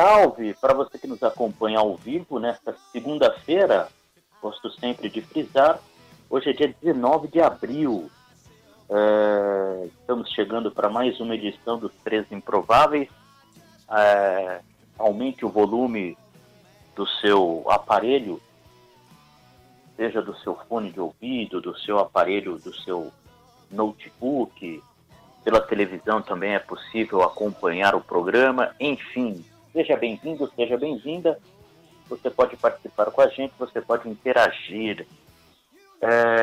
salve para você que nos acompanha ao vivo nesta segunda-feira. Gosto sempre de frisar. Hoje é dia 19 de abril. É, estamos chegando para mais uma edição dos Três Improváveis. É, aumente o volume do seu aparelho, seja do seu fone de ouvido, do seu aparelho, do seu notebook, pela televisão também é possível acompanhar o programa. Enfim, seja bem-vindo, seja bem-vinda. Você pode participar com a gente, você pode interagir.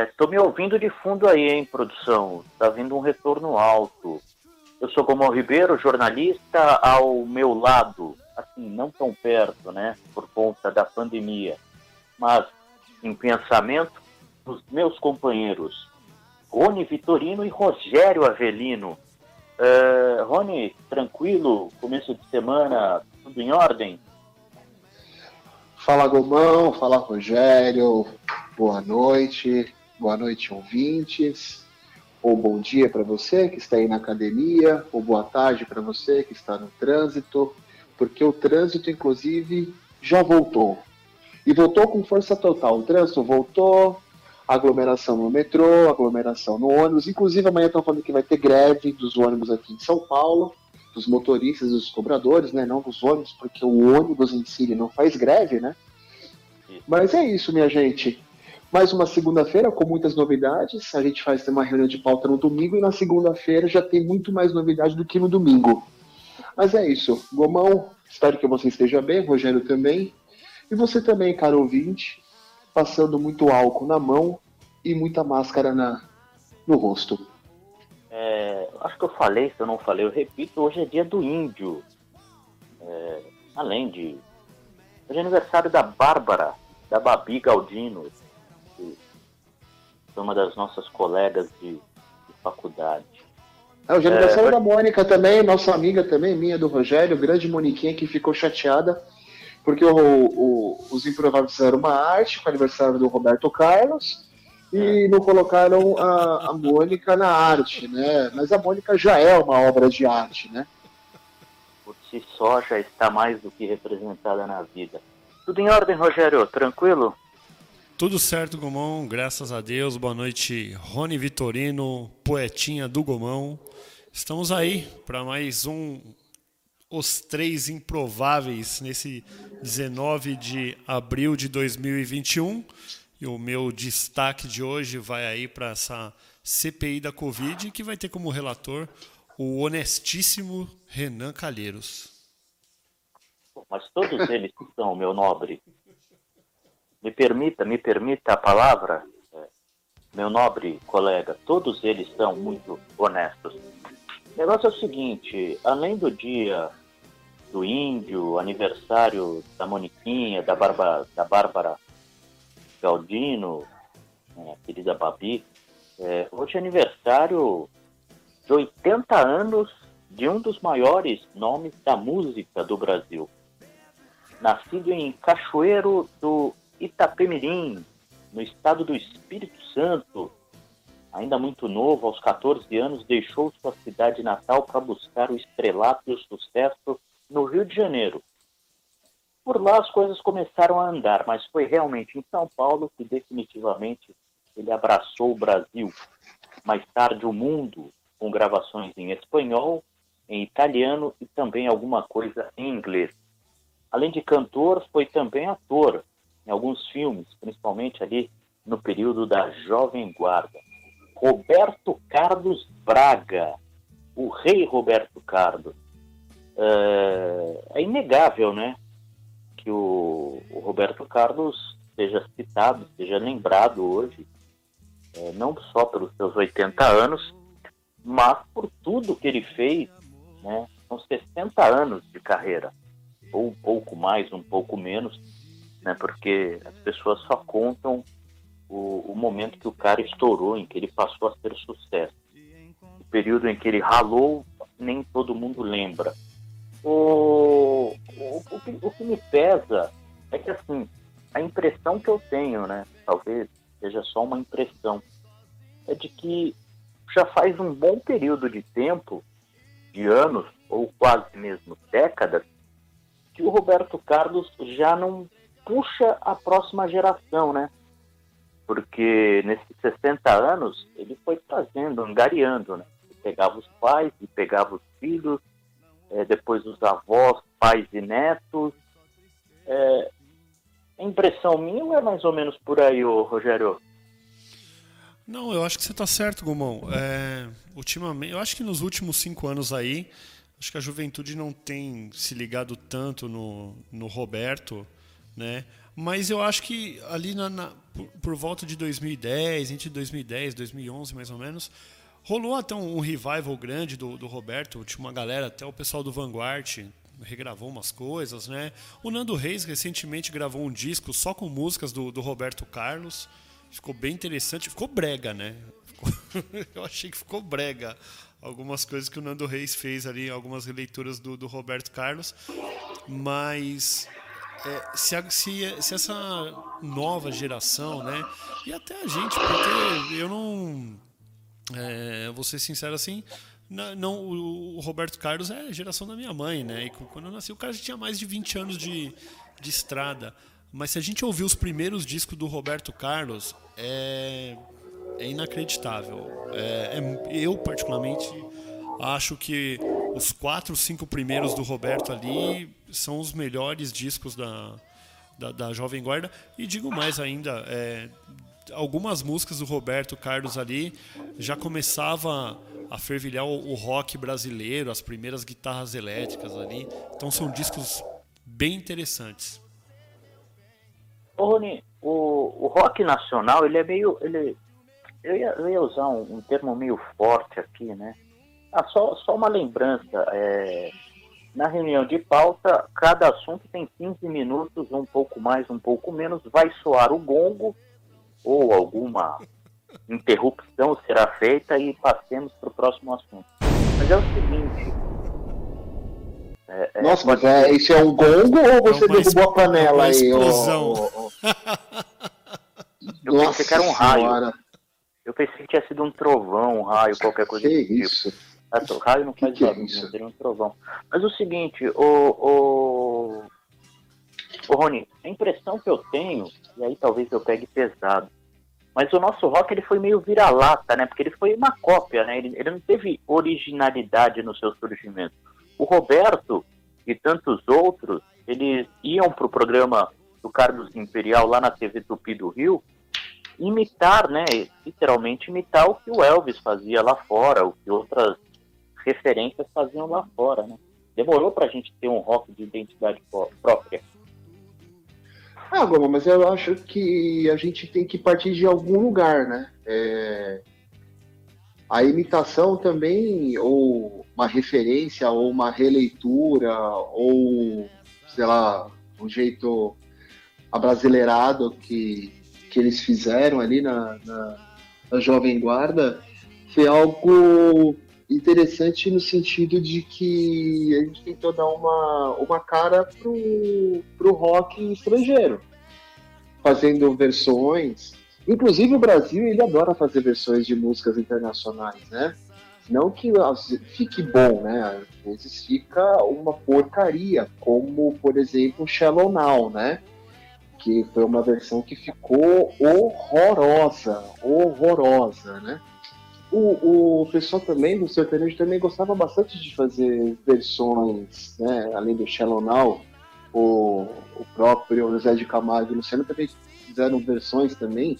Estou é, me ouvindo de fundo aí, hein, produção? Está vindo um retorno alto. Eu sou Gomão Ribeiro, jornalista ao meu lado, assim, não tão perto, né, por conta da pandemia, mas em pensamento, os meus companheiros Rony Vitorino e Rogério Avelino. Uh, Rony, tranquilo? Começo de semana, tudo em ordem? Fala Gomão, fala Rogério, boa noite, boa noite ouvintes, ou bom dia para você que está aí na academia, ou boa tarde para você que está no trânsito, porque o trânsito, inclusive, já voltou. E voltou com força total. O trânsito voltou, aglomeração no metrô, aglomeração no ônibus. Inclusive, amanhã estão falando que vai ter greve dos ônibus aqui em São Paulo, dos motoristas dos cobradores, né? Não dos ônibus, porque o ônibus em si não faz greve, né? Mas é isso, minha gente. Mais uma segunda-feira com muitas novidades. A gente faz uma reunião de pauta no domingo e na segunda-feira já tem muito mais novidade do que no domingo. Mas é isso. Gomão, espero que você esteja bem, Rogério também. E você também, caro ouvinte passando muito álcool na mão e muita máscara na, no rosto. É, acho que eu falei, se eu não falei, eu repito, hoje é dia do índio. É, além de. Hoje é aniversário da Bárbara, da Babi Galdino, que é uma das nossas colegas de, de faculdade. É, hoje é aniversário é, da Mônica também, nossa amiga também, minha do Rogério, grande Moniquinha que ficou chateada porque o, o, os improváveis fizeram uma arte com o aniversário do Roberto Carlos e não colocaram a, a Mônica na arte, né? Mas a Mônica já é uma obra de arte, né? Por si só já está mais do que representada na vida. Tudo em ordem, Rogério? Tranquilo? Tudo certo, Gomão, graças a Deus. Boa noite, Rony Vitorino, poetinha do Gomão. Estamos aí para mais um os três improváveis nesse 19 de abril de 2021. E o meu destaque de hoje vai aí para essa CPI da Covid, que vai ter como relator o honestíssimo Renan Calheiros. Mas todos eles são, meu nobre. Me permita, me permita a palavra, é, meu nobre colega, todos eles são muito honestos. O negócio é o seguinte, além do dia do índio, aniversário da Moniquinha, da, Barba, da Bárbara Galdino, a querida Babi, é, hoje é aniversário de 80 anos de um dos maiores nomes da música do Brasil. Nascido em Cachoeiro do Itapemirim, no estado do Espírito Santo, Ainda muito novo, aos 14 anos, deixou sua cidade natal para buscar o estrelato e o sucesso no Rio de Janeiro. Por lá as coisas começaram a andar, mas foi realmente em São Paulo que definitivamente ele abraçou o Brasil. Mais tarde o mundo, com gravações em espanhol, em italiano e também alguma coisa em inglês. Além de cantor, foi também ator em alguns filmes, principalmente ali no período da Jovem Guarda. Roberto Carlos Braga, o rei Roberto Carlos. É, é inegável, né, que o, o, Roberto Carlos seja citado, seja lembrado hoje, é, não só pelos seus 80 anos, mas por tudo que ele fez, né, são 60 anos de carreira, ou um pouco mais, um pouco menos, né, porque as pessoas só contam o, o, momento que o cara estourou, em que ele passou a ser sucesso. O período em que ele ralou, nem todo mundo lembra. O, o, o, que, o que me pesa é que, assim, a impressão que eu tenho, né, talvez seja só uma impressão, é de que já faz um bom período de tempo, de anos, ou quase mesmo décadas, que o Roberto Carlos já não puxa a próxima geração, né? Porque nesses 60 anos ele foi trazendo, angariando, né? Pegava os pais e pegava os filhos, é, depois os avós, pais e netos. É, a impressão minha é mais ou menos por aí, ô, Rogério? Não, eu acho que você está certo, Gomão. É, ultimamente, eu acho que nos últimos cinco anos aí, acho que a juventude não tem se ligado tanto no, no Roberto, né? Mas eu acho que ali na, na por, por, volta de 2010, entre 2010 e 2011 mais ou menos, rolou até um, um revival grande do, do Roberto. Tinha uma galera, até o pessoal do Vanguard regravou umas coisas, né? O Nando Reis recentemente gravou um disco só com músicas do, do Roberto Carlos. Ficou bem interessante. Ficou brega, né? Ficou... eu achei que ficou brega algumas coisas que o Nando Reis fez ali, algumas releituras do, do Roberto Carlos. Mas é, se, a, se, se, essa nova geração, né? E até a gente, porque eu não. É, vou ser sincero assim, não, não, o Roberto Carlos é geração da minha mãe, né? E quando eu nasci, o cara já tinha mais de 20 anos de, de estrada. Mas se a gente ouvir os primeiros discos do Roberto Carlos, é, é inacreditável. É, é, eu, particularmente, acho que os quatro, cinco primeiros do Roberto ali são os melhores discos da, da, da Jovem Guarda. E digo mais ainda, é, algumas músicas do Roberto Carlos ali já começava a fervilhar o, o, rock brasileiro, as primeiras guitarras elétricas ali. Então são discos bem interessantes. Ô Rony, o, o rock nacional, ele é meio. Ele, eu, ia, eu ia usar um, um termo meio forte aqui, né? Ah, só, só uma lembrança. É, na reunião de pauta, cada assunto tem 15 minutos, um pouco mais, um pouco menos. Vai soar o gongo ou alguma interrupção será feita e passemos para o próximo assunto. Mas é o seguinte. É, é, Nossa, mas é, isso é um gongo ou você é derrubou a panela aí? Explosão. Oh, oh, oh. Eu Nossa pensei que era um raio. Eu pensei que tinha sido um trovão, um raio, qualquer coisa que tipo. isso? Tipo. O raio não faz que barulho, que é seria um trovão. Mas o seguinte, o, o, o Rony, a impressão que eu tenho, e aí talvez eu pegue pesado, mas o nosso rock ele foi meio vira-lata, né? Porque ele foi uma cópia, né? Ele, ele não teve originalidade no seu surgimento. O Roberto e tantos outros, eles iam para o programa do Carlos Imperial lá na TV Tupi do Rio, imitar, né? Literalmente imitar o que o Elvis fazia lá fora, o que outras referências faziam lá fora, né? Demorou para a gente ter um rock de identidade própria. Ah, Goma, mas eu acho que a gente tem que partir de algum lugar, né? É... A imitação também, ou uma referência, ou uma releitura, ou, sei lá, um jeito abrasileirado que, que eles fizeram ali na, na, na Jovem Guarda, foi algo interessante no sentido de que a gente tentou dar uma, uma cara pro, pro rock estrangeiro, fazendo versões. Inclusive o Brasil ele adora fazer versões de músicas internacionais, né? Não que fique bom, né? Às vezes fica uma porcaria, como por exemplo Shallow Now, né? Que foi uma versão que ficou horrorosa, horrorosa, né? O, o pessoal também do sertanejo também gostava bastante de fazer versões, né? Além do Shallow Now, o, o próprio José de Camargo e Luciano também fizeram versões também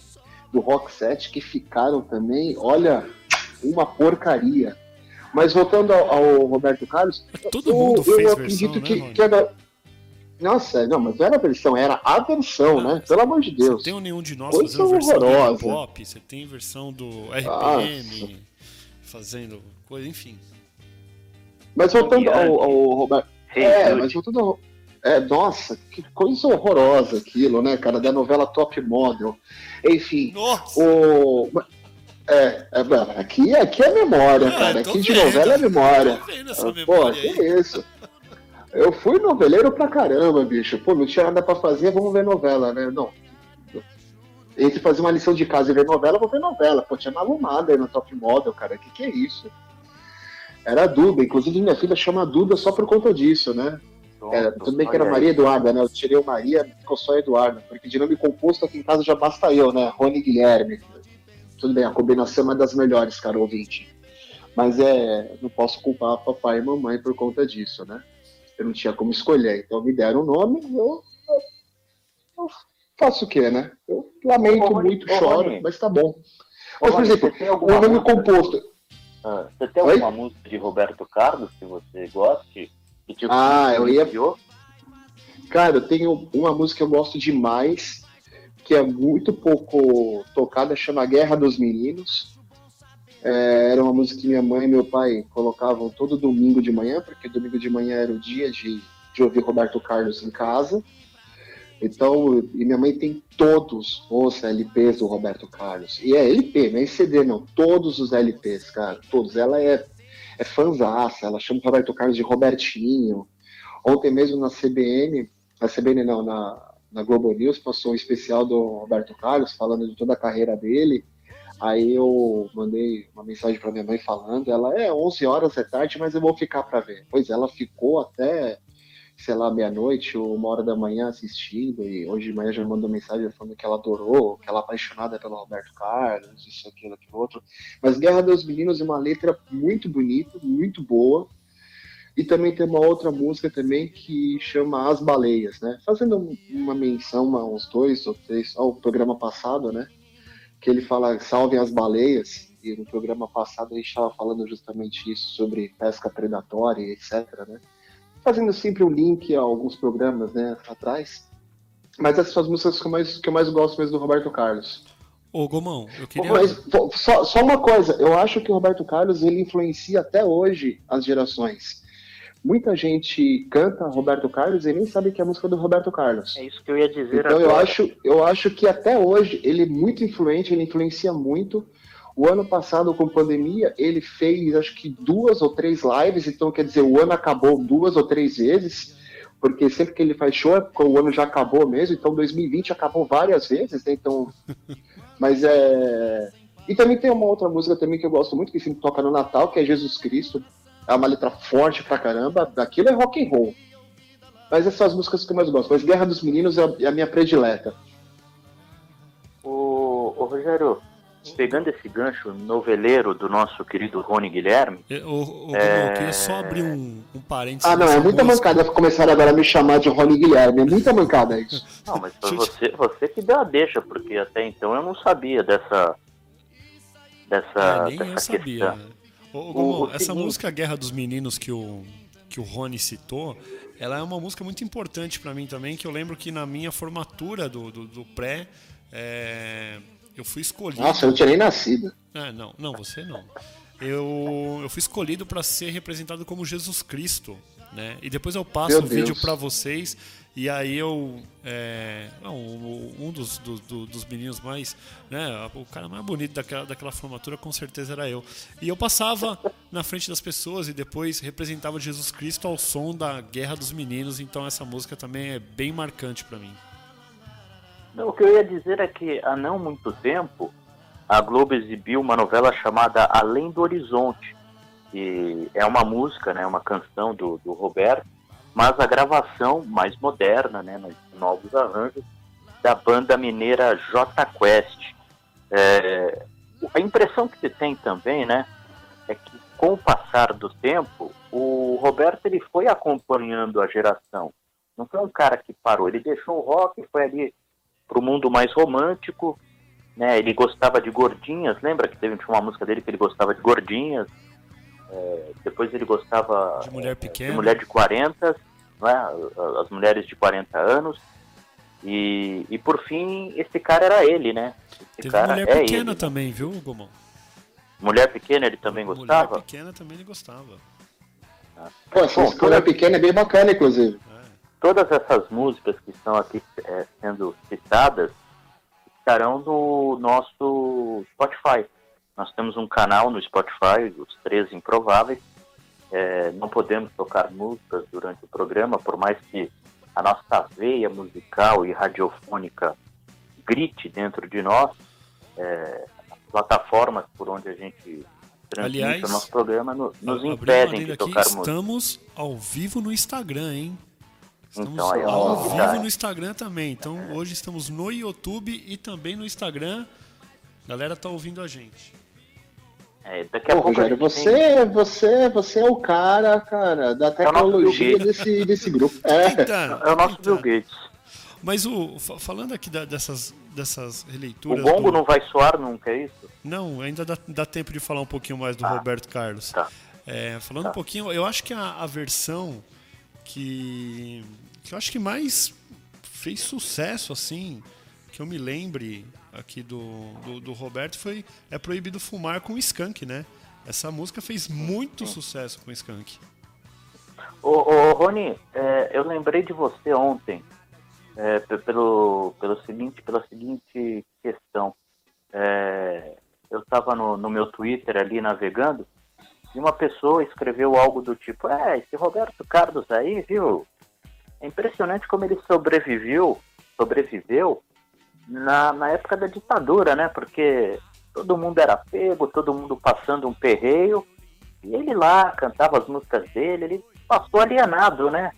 do Rock Set que ficaram também, olha, uma porcaria. Mas voltando ao, ao Roberto Carlos, Todo eu, mundo eu fez acredito versão, que, né, que era, nossa, não, mas não era a versão, era a versão, né? Pelo amor de Deus. Você tem nenhum de nós Coisa fazendo versão horrorosa. do pop, você tem versão do RPM, Nossa. fazendo coisa, enfim. Mas voltando ao, ao Roberto. É, mas voltando ao. É, nossa, que coisa horrorosa aquilo, né, cara, da novela Top Model. Enfim, nossa. o. É, é, aqui, aqui é memória, ah, cara. Aqui vendo. de novela é memória. Tô vendo essa Pô, que isso. Eu fui noveleiro pra caramba, bicho. Pô, não tinha nada pra fazer, vamos ver novela, né? Não. Entre fazer uma lição de casa e ver novela, vou ver novela. Pô, tinha malumada aí no Top Model, cara. Que que é isso? Era a Duda. Inclusive, minha filha chama Duda só por conta disso, né? Pronto, é, tudo bem que era Maria Eduarda, né? Eu tirei o Maria, ficou só Eduarda, porque de nome composto aqui em casa já basta eu, né? Rony Guilherme. Tudo bem, a combinação é uma das melhores, cara, ouvinte. Mas é, não posso culpar papai e mamãe por conta disso, né? Eu não tinha como escolher, então me deram o nome, eu, eu, eu faço o quê, né? Eu lamento ô, muito, ô, choro, mas tá bom. Mas, por exemplo, o nome composto. Ah, você tem alguma Oi? música de Roberto Carlos que você goste? Que tipo, ah, eu ia. Cara, eu tenho uma música que eu gosto demais, que é muito pouco tocada, chama Guerra dos Meninos. É, era uma música que minha mãe e meu pai colocavam todo domingo de manhã, porque domingo de manhã era o dia de, de ouvir Roberto Carlos em casa. Então, e minha mãe tem todos os LPs do Roberto Carlos. E é LP, não é CD, não. Todos os LPs, cara. Todos. Ela é, é fanzaça, ela chama o Roberto Carlos de Robertinho. Ontem mesmo na CBN, na CBN não, na, na Globo News, passou um especial do Roberto Carlos, falando de toda a carreira dele. Aí eu mandei uma mensagem para minha mãe falando, ela é 11 horas é tarde, mas eu vou ficar para ver. Pois ela ficou até sei lá, meia-noite ou uma hora da manhã assistindo, e hoje de manhã já mandou mensagem falando que ela adorou, que ela é apaixonada pelo Roberto Carlos, isso, aquilo, aquilo outro. Mas Guerra dos Meninos é uma letra muito bonita, muito boa. E também tem uma outra música também que chama As Baleias, né? Fazendo uma menção a uns dois ou três, ao programa passado, né? Que ele fala Salvem as Baleias, e no programa passado a gente estava falando justamente isso, sobre pesca predatória, etc, né? fazendo sempre um link a alguns programas né, atrás. Mas essas são as músicas que eu mais, que eu mais gosto mesmo do Roberto Carlos. Ô, Gomão, eu queria. Mas, só, só uma coisa, eu acho que o Roberto Carlos ele influencia até hoje as gerações. Muita gente canta Roberto Carlos e nem sabe que é a música do Roberto Carlos. É isso que eu ia dizer então, agora. eu acho, eu acho que até hoje ele é muito influente, ele influencia muito. O ano passado, com pandemia, ele fez acho que duas ou três lives, então quer dizer, o ano acabou duas ou três vezes, porque sempre que ele faz show, é o ano já acabou mesmo, então 2020 acabou várias vezes, né? Então. Mas é. E também tem uma outra música também que eu gosto muito, que sempre toca no Natal, que é Jesus Cristo. É uma letra forte pra caramba. Daquilo é rock and roll. Mas essas são as músicas que eu mais gosto. Mas Guerra dos Meninos é a é minha predileta. Ô, ô Rogério, pegando esse gancho noveleiro do nosso querido Rony Guilherme. O, o, é... Eu queria só abrir um, um parênteses. Ah, não, é muita música. mancada começar agora a me chamar de Rony Guilherme. É muita mancada isso. Não, mas foi você, você que deu a deixa, porque até então eu não sabia dessa. Dessa. É, nem dessa eu sabia. Né? O, essa música Guerra dos Meninos que o, que o Rony citou, ela é uma música muito importante para mim também, que eu lembro que na minha formatura do, do, do pré. É eu fui escolhido. Nossa, eu não tinha nem nascido. Ah, não, não, você não. Eu, eu fui escolhido para ser representado como Jesus Cristo, né? E depois eu passo Meu o vídeo para vocês e aí eu é, não, um dos, do, dos meninos mais, né? O cara mais bonito daquela, daquela formatura com certeza era eu. E eu passava na frente das pessoas e depois representava Jesus Cristo ao som da Guerra dos Meninos. Então essa música também é bem marcante para mim. Não, o que eu ia dizer é que há não muito tempo a Globo exibiu uma novela chamada Além do Horizonte, que é uma música, né, uma canção do, do Roberto, mas a gravação mais moderna, né, nos novos arranjos, da banda mineira J Quest. É, a impressão que se tem também, né, é que com o passar do tempo, o Roberto ele foi acompanhando a geração. Não foi um cara que parou, ele deixou o rock, foi ali para o mundo mais romântico. Né? Ele gostava de gordinhas, lembra que teve uma música dele que ele gostava de gordinhas. É, depois ele gostava de mulher pequena, de mulher de 40, né? as mulheres de 40 anos. E, e por fim, esse cara era ele, né? Esse Teve cara mulher é pequena ele. também, viu, Gomão? Mulher pequena ele também gostava? Mulher pequena também ele gostava. Ah. Pô, essa Bom, mulher pequena é bem bacana, inclusive todas essas músicas que estão aqui é, sendo citadas estarão no nosso Spotify. Nós temos um canal no Spotify, os Três Improváveis. É, não podemos tocar músicas durante o programa, por mais que a nossa veia musical e radiofônica grite dentro de nós. É, as plataformas por onde a gente transmite Aliás, o nosso programa nos, nos impedem de tocar música. Estamos ao vivo no Instagram, hein? Estamos então, aí, ao vivo no Instagram também. Então hoje estamos no YouTube e também no Instagram. A galera tá ouvindo a gente. É, daqui a Pô, pouco Rogério, você, tem... você, você é o cara, cara, da é tecnologia desse, desse grupo. É. é o nosso Bill Gates. Mas o, falando aqui da, dessas, dessas releituras. O gongo do... não vai soar nunca, é isso? Não, ainda dá, dá tempo de falar um pouquinho mais do ah, Roberto Carlos. Tá. É, falando tá. um pouquinho, eu acho que a, a versão que, que eu acho que mais fez sucesso, assim, que eu me lembre aqui do, do, do Roberto foi É Proibido Fumar com Skank, né? Essa música fez muito sucesso com Skank. Ô, ô Rony, é, eu lembrei de você ontem é, pelo, pelo seguinte, pela seguinte questão. É, eu estava no, no meu Twitter ali navegando e uma pessoa escreveu algo do tipo: É, esse Roberto Carlos aí, viu? É impressionante como ele sobreviveu, sobreviveu na, na época da ditadura, né? Porque todo mundo era pego, todo mundo passando um perreio, e ele lá cantava as músicas dele, ele passou alienado, né?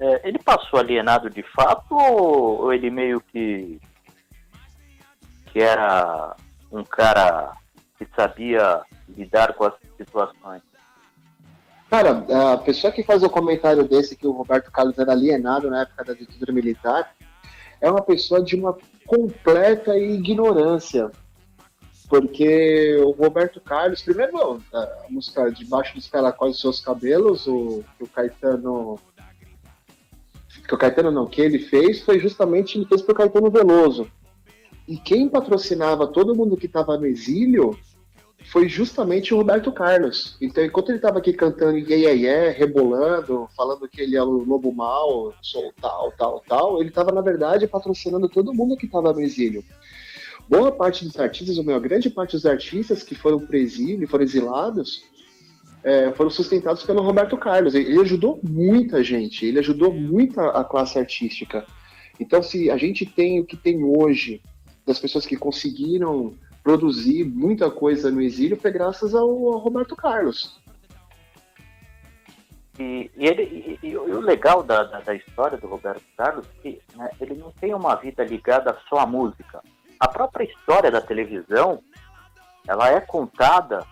É, ele passou alienado de fato ou ele meio que que era um cara que sabia lidar com as situações? Cara, a pessoa que faz o comentário desse que o Roberto Carlos era alienado na época da ditadura militar é uma pessoa de uma completa ignorância. Porque o Roberto Carlos, primeiro, a música Debaixo dos Caracóis dos Seus Cabelos, o, o Caetano que o Caetano não, que ele fez foi justamente ele fez para o Caetano Veloso. E quem patrocinava todo mundo que estava no exílio foi justamente o Roberto Carlos. Então, enquanto ele estava aqui cantando iê, iê, rebolando, falando que ele é o lobo mal, sou tal, tal, tal, ele estava, na verdade, patrocinando todo mundo que estava no exílio. Boa parte dos artistas, ou melhor, grande parte dos artistas que foram o exílio, foram exilados, é, foram sustentados pelo Roberto Carlos. Ele ajudou muita gente, ele ajudou muito a classe artística. Então, se a gente tem o que tem hoje, das pessoas que conseguiram produzir muita coisa no exílio, foi graças ao, ao Roberto Carlos. E, e, ele, e, e, o legal da, da, da, história do Roberto Carlos é que né, ele não tem uma vida ligada só à música. A própria história da televisão, ela é contada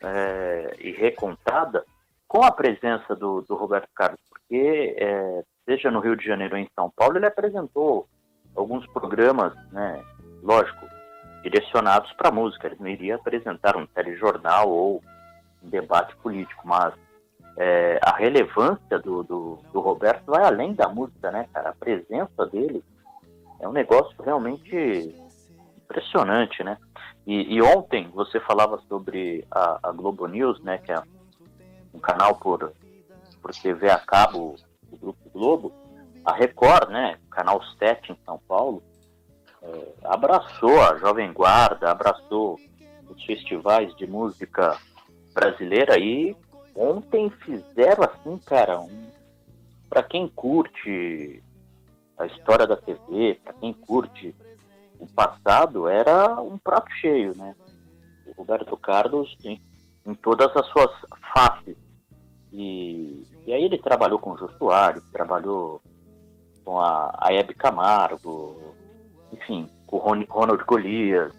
é, e recontada com a presença do, do Roberto Carlos, porque é, seja no Rio de Janeiro ou em São Paulo, ele apresentou alguns programas, né, lógico, direcionados para música. Ele não iria apresentar um telejornal ou um debate político, mas é, a relevância do, do, do, Roberto vai além da música, né, cara? A presença dele é um negócio realmente impressionante, né? E, e ontem você falava sobre a, a, Globo News, né, que é um canal por, por TV a cabo do Grupo Globo, a Record, né, canal 7 em São Paulo, abraçou a Jovem Guarda, abraçou os festivais de música brasileira e ontem fizeram assim, cara, um, para quem curte a história da TV, para quem curte o passado, era um prato cheio, né? O Roberto Carlos em, em todas as suas faces. E, e aí ele trabalhou com o Soares, trabalhou com a, a Hebe Camargo, enfim, o Ronald Golias.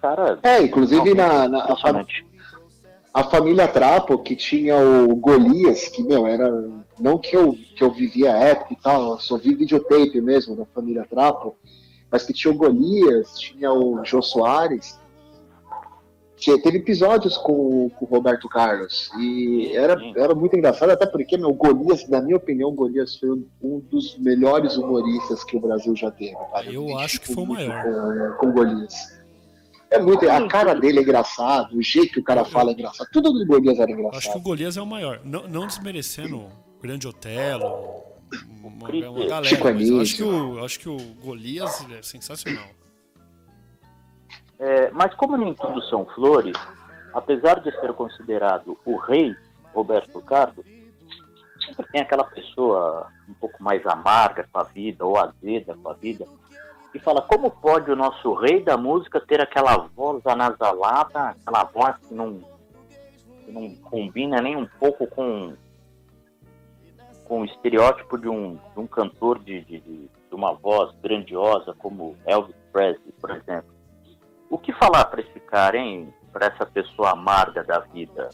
Cara. É, inclusive na, na a, a, família Trapo, que tinha o Golias, que, meu, era. Não que eu, que eu vivia a época e tal, eu só vi videotape mesmo da família Trapo, mas que tinha o Golias, tinha o Jô Soares. Tinha, teve episódios com, com, o Roberto Carlos e era, era muito engraçado, até porque meu Golias, na minha opinião, o Golias foi um dos melhores humoristas que o Brasil já teve. Cara. Eu, Eu acho que foi o maior. Com, com o Golias. É muito, a cara dele é engraçado, o jeito que o cara fala é engraçado, tudo do Golias era engraçado. Acho que o Golias é o maior. Não, não desmerecendo o Grande Otelo, uma, uma galera, mas eu acho que o, acho que o Golias é sensacional. É, mas como nem tudo são flores, apesar de ser considerado o rei Roberto Carlos, sempre tem aquela pessoa um pouco mais amarga com a vida ou azeda com a vida e fala como pode o nosso rei da música ter aquela voz anasalada, aquela voz que não, que não combina nem um pouco com, com o estereótipo de um, de um cantor de, de, de uma voz grandiosa como Elvis Presley, por exemplo. O que falar para esse cara, hein? Para essa pessoa amarga da vida?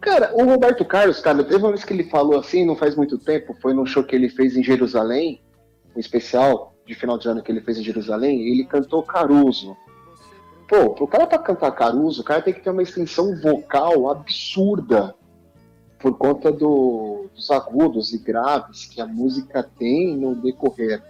Cara, o Roberto Carlos, cara, teve uma vez que ele falou assim, não faz muito tempo, foi num show que ele fez em Jerusalém, um especial de final de ano que ele fez em Jerusalém, e ele cantou Caruso. Pô, pro cara pra cantar Caruso, o cara tem que ter uma extensão vocal absurda por conta do, dos agudos e graves que a música tem no decorrer.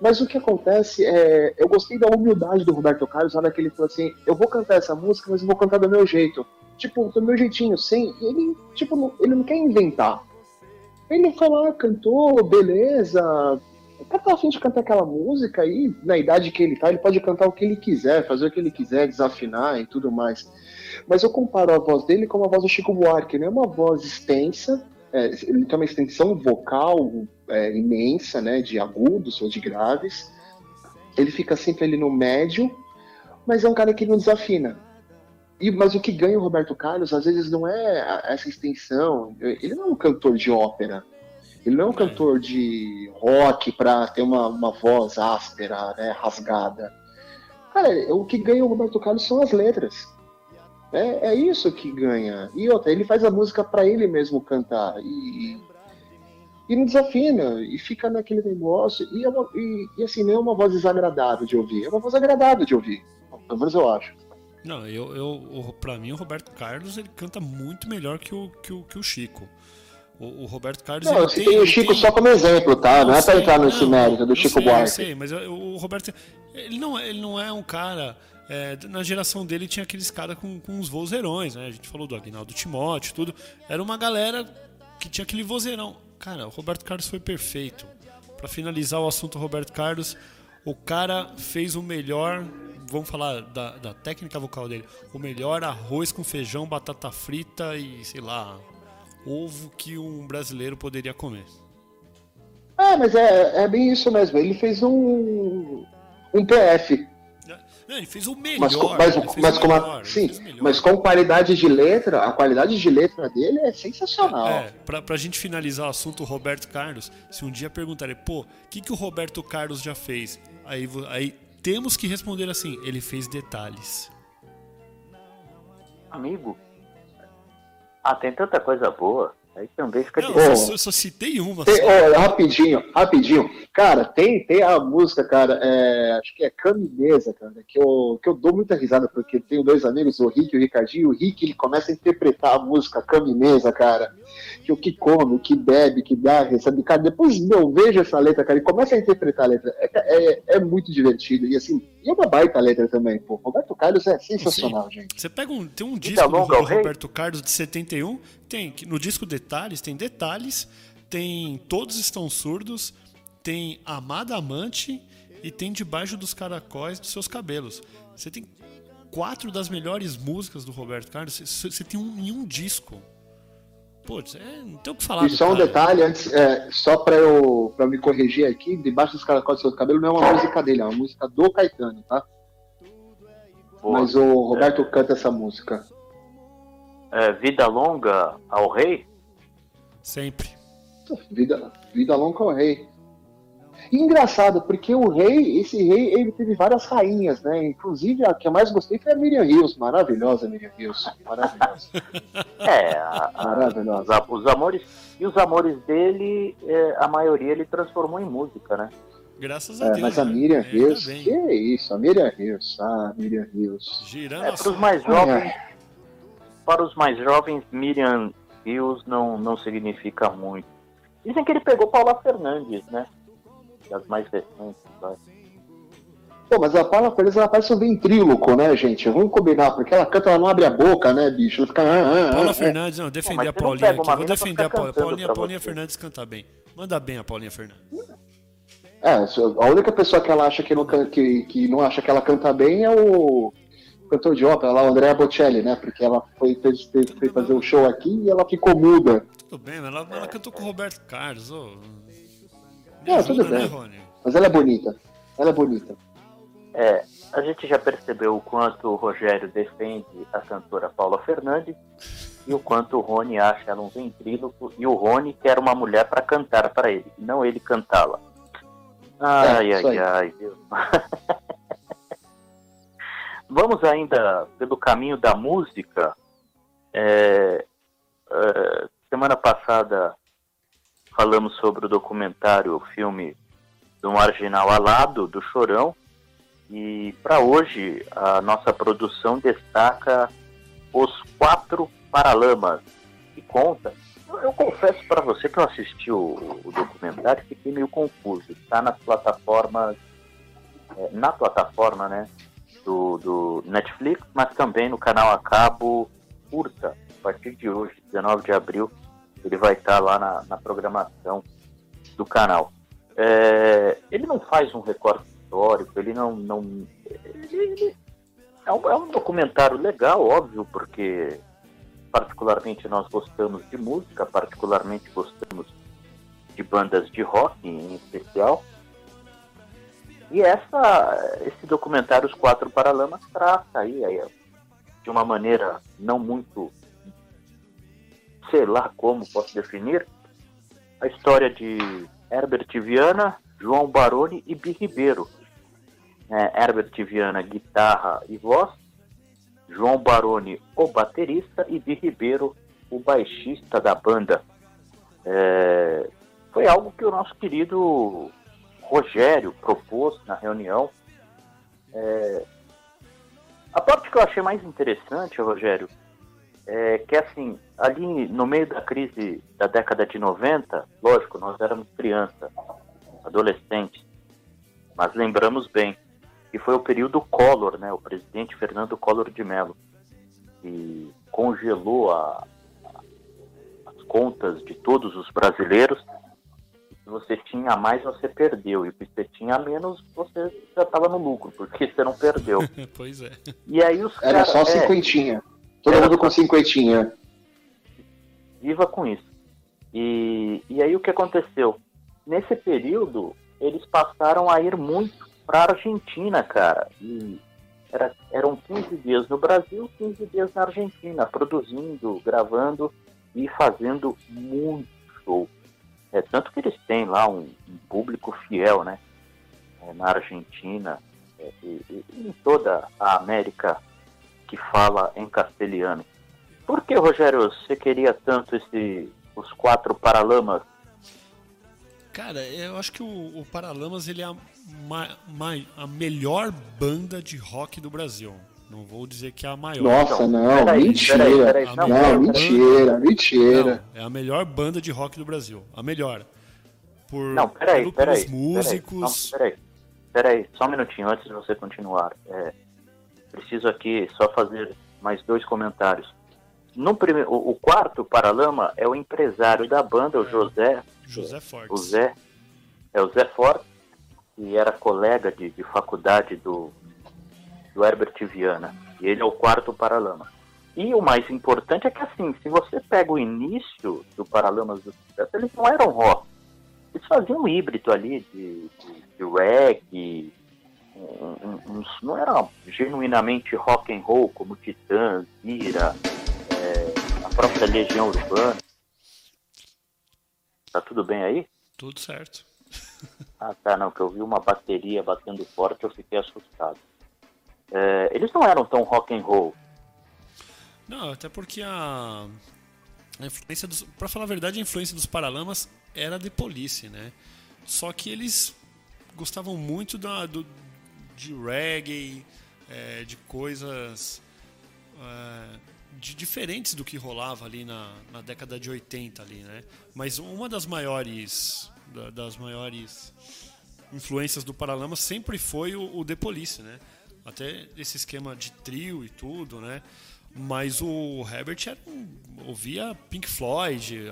Mas o que acontece é. Eu gostei da humildade do Roberto Carlos na hora que ele falou assim: eu vou cantar essa música, mas eu vou cantar do meu jeito. Tipo, do meu jeitinho, sem. Ele, tipo, ele não quer inventar. Ele lá, cantou, beleza. O cara tá afim de cantar aquela música aí, na idade que ele tá, ele pode cantar o que ele quiser, fazer o que ele quiser, desafinar e tudo mais. Mas eu comparo a voz dele com a voz do Chico Buarque, né? Uma voz extensa, é, ele tem uma extensão vocal é, imensa, né? De agudos ou de graves. Ele fica sempre ali no médio, mas é um cara que não desafina. E, mas o que ganha o Roberto Carlos, às vezes, não é essa extensão. Ele não é um cantor de ópera. Ele não é um cantor de rock para ter uma, uma voz áspera, né, rasgada. Cara, o que ganha o Roberto Carlos são as letras. É, é isso que ganha. E outra, ele faz a música para ele mesmo cantar. E, e não desafina. E fica naquele negócio. E, é uma, e, e assim, não é uma voz desagradável de ouvir. É uma voz agradável de ouvir. Pelo menos eu acho. Não, eu, eu, pra mim o Roberto Carlos ele canta muito melhor que o, que o, que o Chico. O, o Roberto Carlos. Não, eu tem, o Chico tem... só como exemplo, tá? Não, não é pra entrar nesse mérito do Chico sei, Buarque. Eu sei, mas o Roberto. Ele não, é, ele não é um cara. É, na geração dele tinha aqueles caras com, com uns vozeirões, né? A gente falou do Aguinaldo Timóteo, tudo. Era uma galera que tinha aquele vozeirão. Cara, o Roberto Carlos foi perfeito. Para finalizar o assunto Roberto Carlos, o cara fez o melhor vamos falar da, da, técnica vocal dele, o melhor arroz com feijão, batata frita e, sei lá, ovo que um brasileiro poderia comer. É, mas é, é bem isso mesmo. Ele fez um, um PF. Não, ele fez o melhor. Mas, com, mas, mas com melhor, sim, mas com qualidade de letra, a qualidade de letra dele é sensacional. É, pra, pra gente finalizar o assunto Roberto Carlos, se um dia perguntarem, pô, o que, que o Roberto Carlos já fez? Aí, aí temos que responder assim: ele fez detalhes. Amigo, ah, tem tanta coisa boa. Aí também fica Não, difícil. Eu só citei uma. Tem, oh, rapidinho, rapidinho. Cara, tem, tem a música, cara, é, acho que é Caminesa, cara, que eu, que eu dou muita risada, porque tenho dois amigos, o Rick e o Ricardinho. O Rick ele começa a interpretar a música Caminesa, cara. Que o que come, o que bebe, que dá, recebe. Cara, depois eu vejo essa letra, cara, e começa a interpretar a letra. É, é, é muito divertido. E assim, e é uma baita letra também, pô. Roberto Carlos é sensacional, Sim. gente. Você pega um, tem um disco do Roberto Carlos de 71, tem no disco Detalhes, tem detalhes, tem Todos Estão Surdos tem Amada Amante e tem Debaixo dos Caracóis dos Seus Cabelos. Você tem quatro das melhores músicas do Roberto Carlos, você tem um em um disco. Putz, é, não tem o que falar. E só um cara. detalhe, antes, é, só pra eu pra me corrigir aqui, Debaixo dos Caracóis dos Seus Cabelos não é uma música dele, é uma música do Caetano, tá? Mas o Roberto é. canta essa música. É, vida longa ao rei? Sempre. Vida, vida longa ao rei. E engraçado, porque o rei, esse rei, ele teve várias rainhas, né? Inclusive, a que eu mais gostei foi a Miriam Rios. Maravilhosa, Miriam Rios. Maravilhosa. é, a, Maravilhosa. Os, os, amores. E os amores dele, é, a maioria ele transformou em música, né? Graças a é, Deus. Mas a né? Miriam né? Rios, que é isso? A Miriam Rios. Ah, Miriam Rios. Girando é, para os mais jovens. Para os mais jovens, Miriam Rios não, não significa muito. Dizem que ele pegou Paula Fernandes, né? das mais recentes. Vai. Pô, mas a Paula Fernandes ela parece um ventríloco, né, gente? Vamos combinar, porque ela canta, ela não abre a boca, né, bicho? Ela fica. Ah, ah, Paula ah, Fernandes, não, defender Pô, a Paulinha aqui. Vou defender a Paula. Paulinha, Paulinha Fernandes canta bem. Manda bem a Paulinha Fernandes. É, a única pessoa que ela acha que não, que, que não acha que ela canta bem é o cantor de ópera lá, o Andrea Bocelli, né? Porque ela foi, fez, fez, foi fazer um show aqui e ela ficou muda. Tudo bem, mas ela, ela cantou com o Roberto Carlos. Oh. Me é, ajuda, tudo bem. Né, Mas ela é bonita. Ela é bonita. É, a gente já percebeu o quanto o Rogério defende a cantora Paula Fernandes e o quanto o Rony acha ela um ventríloco e o Rony quer uma mulher para cantar para ele, não ele cantá-la. Ai, é, ai, ai, Deus. Vamos ainda pelo caminho da música. É, é, semana passada falamos sobre o documentário, o filme do Marginal Alado, do Chorão, e para hoje a nossa produção destaca os quatro Paralamas, que conta. Eu, eu confesso para você que eu assisti o, o documentário fiquei meio confuso. Está nas plataformas, é, na plataforma, né, do, do Netflix, mas também no canal a cabo Curta, a partir de hoje, 19 de abril, ele vai estar tá lá na, na programação do canal. É, ele não faz um recorte histórico, ele não. não ele, ele é, um, é um documentário legal, óbvio, porque particularmente nós gostamos de música, particularmente gostamos de bandas de rock em especial. E essa, esse documentário Os Quatro Paralamas trata aí, aí de uma maneira não muito, sei lá como posso definir, a história de Herbert Viana, João Baroni e Bi Ribeiro. É, Herbert Viana, guitarra e voz, João Baroni, o baterista, e Bi Ribeiro, o baixista da banda. É, foi algo que o nosso querido Rogério propôs na reunião. É, a parte que eu achei mais interessante, Rogério, é que assim, ali no meio da crise da década de 90, lógico, nós éramos crianças, adolescentes, mas lembramos bem que foi o período Collor, né, o presidente Fernando Collor de Mello, que congelou a, as contas de todos os brasileiros. Se você tinha a mais, você perdeu. E se você tinha a menos, você já estava no lucro, porque você não perdeu. pois é. E aí os Era cara, só é, cinquentinha. Todo mundo com cinquentinha. Viva com isso. E, e aí o que aconteceu? Nesse período, eles passaram a ir muito para a Argentina, cara. E era, eram 15 dias no Brasil, 15 dias na Argentina, produzindo, gravando e fazendo muito show. É, tanto que eles têm lá um, um público fiel, né? É, na Argentina é, e, e, em toda a América que fala em castelhano. Por que, Rogério, você queria tanto esse, os quatro Paralamas? Cara, eu acho que o, o Paralamas ele é a, ma, ma, a melhor banda de rock do Brasil. Não vou dizer que é a maior. Nossa, não, peraí, mentira. Peraí, peraí, não, não mentira, banda, mentira. Não, é a melhor banda de rock do Brasil. A melhor. Por, não, peraí, peraí. músicos. Peraí, não, peraí, peraí, só um minutinho antes de você continuar. É, preciso aqui só fazer mais dois comentários. No primeiro, o, o quarto Paralama é o empresário da banda, o é. José. José Fortes. O Zé, é o Zé Fortes, que era colega de, de faculdade do, do Herbert Viana. E ele é o quarto Paralama. E o mais importante é que, assim, se você pega o início do Paralamas do Sucesso, eles não eram rock. Eles faziam um híbrido ali de, de, de reggae, um, um, não era genuinamente rock and roll como Titãs, Ira, é, a própria Legião Urbana. Tá tudo bem aí? Tudo certo. ah tá, não, que eu vi uma bateria batendo forte eu fiquei assustado. É, eles não eram tão rock and roll. Não, até porque a, a influência dos. Pra falar a verdade, a influência dos Paralamas era de Police, né? Só que eles gostavam muito da, do, de reggae, é, de coisas é, de diferentes do que rolava ali na, na década de 80 ali, né? Mas uma das maiores da, das maiores influências do Paralamas sempre foi o, o The Police, né? Até esse esquema de trio e tudo, né? Mas o Herbert era, ouvia Pink Floyd,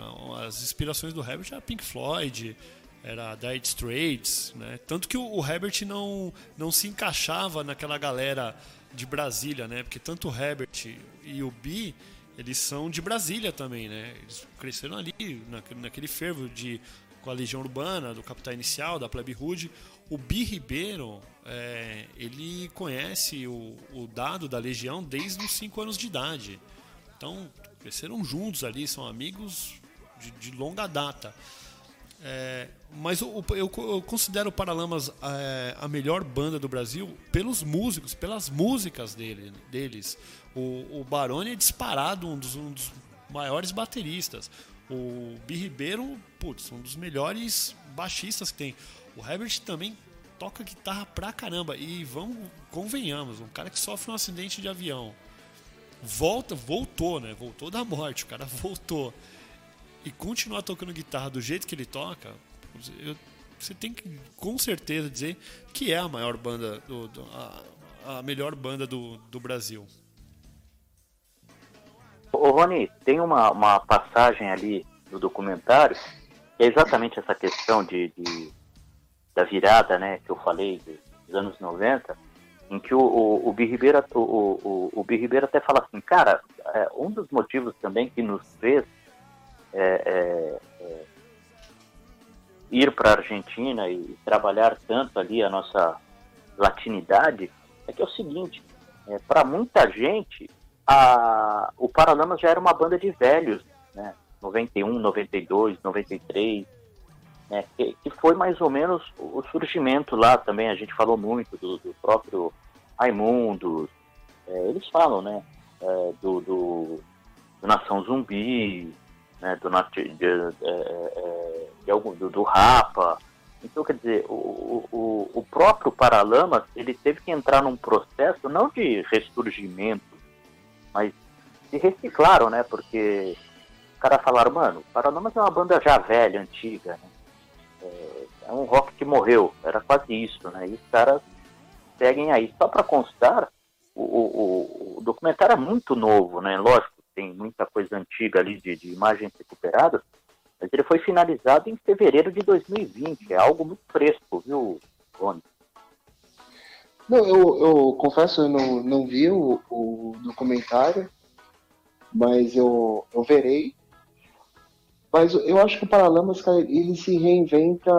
as inspirações do Herbert era Pink Floyd, era Dire Straits, né? Tanto que o, Herbert não, não se encaixava naquela galera de Brasília, né? Porque tanto o Herbert e o Bi, eles são de Brasília também, né? Eles cresceram ali, naquele fervo de com a Legião Urbana, do Capital Inicial, da Plebe Hood. o Bi Ribeiro, é, ele conhece o, o dado da Legião desde os 5 anos de idade. Então, cresceram juntos ali, são amigos de, de longa data. É, mas eu, eu, eu, considero o Paralamas é, a melhor banda do Brasil pelos músicos, pelas músicas dele, deles. O, o Baroni é disparado um dos, um dos maiores bateristas. O Bi Ribeiro, putz, um dos melhores baixistas que tem. O Herbert também toca guitarra pra caramba. E vamos, convenhamos, um cara que sofre um acidente de avião. Volta, voltou, né? Voltou da morte, o cara voltou. E continuar tocando guitarra do jeito que ele toca, eu, você tem que com certeza dizer que é a maior banda, do, do a, a, melhor banda do, do Brasil. Ô Rony, tem uma, uma passagem ali no documentário que é exatamente essa questão de, de da virada, né, que eu falei dos anos 90, em que o, o, o B. Ribeiro, o, o, o até fala assim, cara, é, um dos motivos também que nos fez é, é, é ir para a Argentina e trabalhar tanto ali a nossa latinidade é que é o seguinte, é, para muita gente a, o Paralamas já era uma banda de velhos, né? 91, 92, 93, né, que, que, foi mais ou menos o surgimento lá também, a gente falou muito do, do próprio Raimundo, é, eles falam, né, é, do, do, do, Nação Zumbi, né, do, de, de, é, é, de, do, Rapa, então, quer dizer, o, o, o próprio Paralamas, ele teve que entrar num processo não de ressurgimento, mas se reciclaram, né, porque os caras falaram, mano, Paralamas é uma banda já velha, antiga, né? É, um rock que morreu, era quase isso, né? E os caras seguem aí. Só para constar, o, o, o, documentário é muito novo, né? Lógico, tem muita coisa antiga ali de, de imagens recuperadas, mas ele foi finalizado em fevereiro de 2020. É algo muito fresco, viu, Rony? Não, eu, eu confesso, eu não, não vi o, o documentário, mas eu, eu verei. Mas eu acho que o Paralamas, cara, ele se reinventa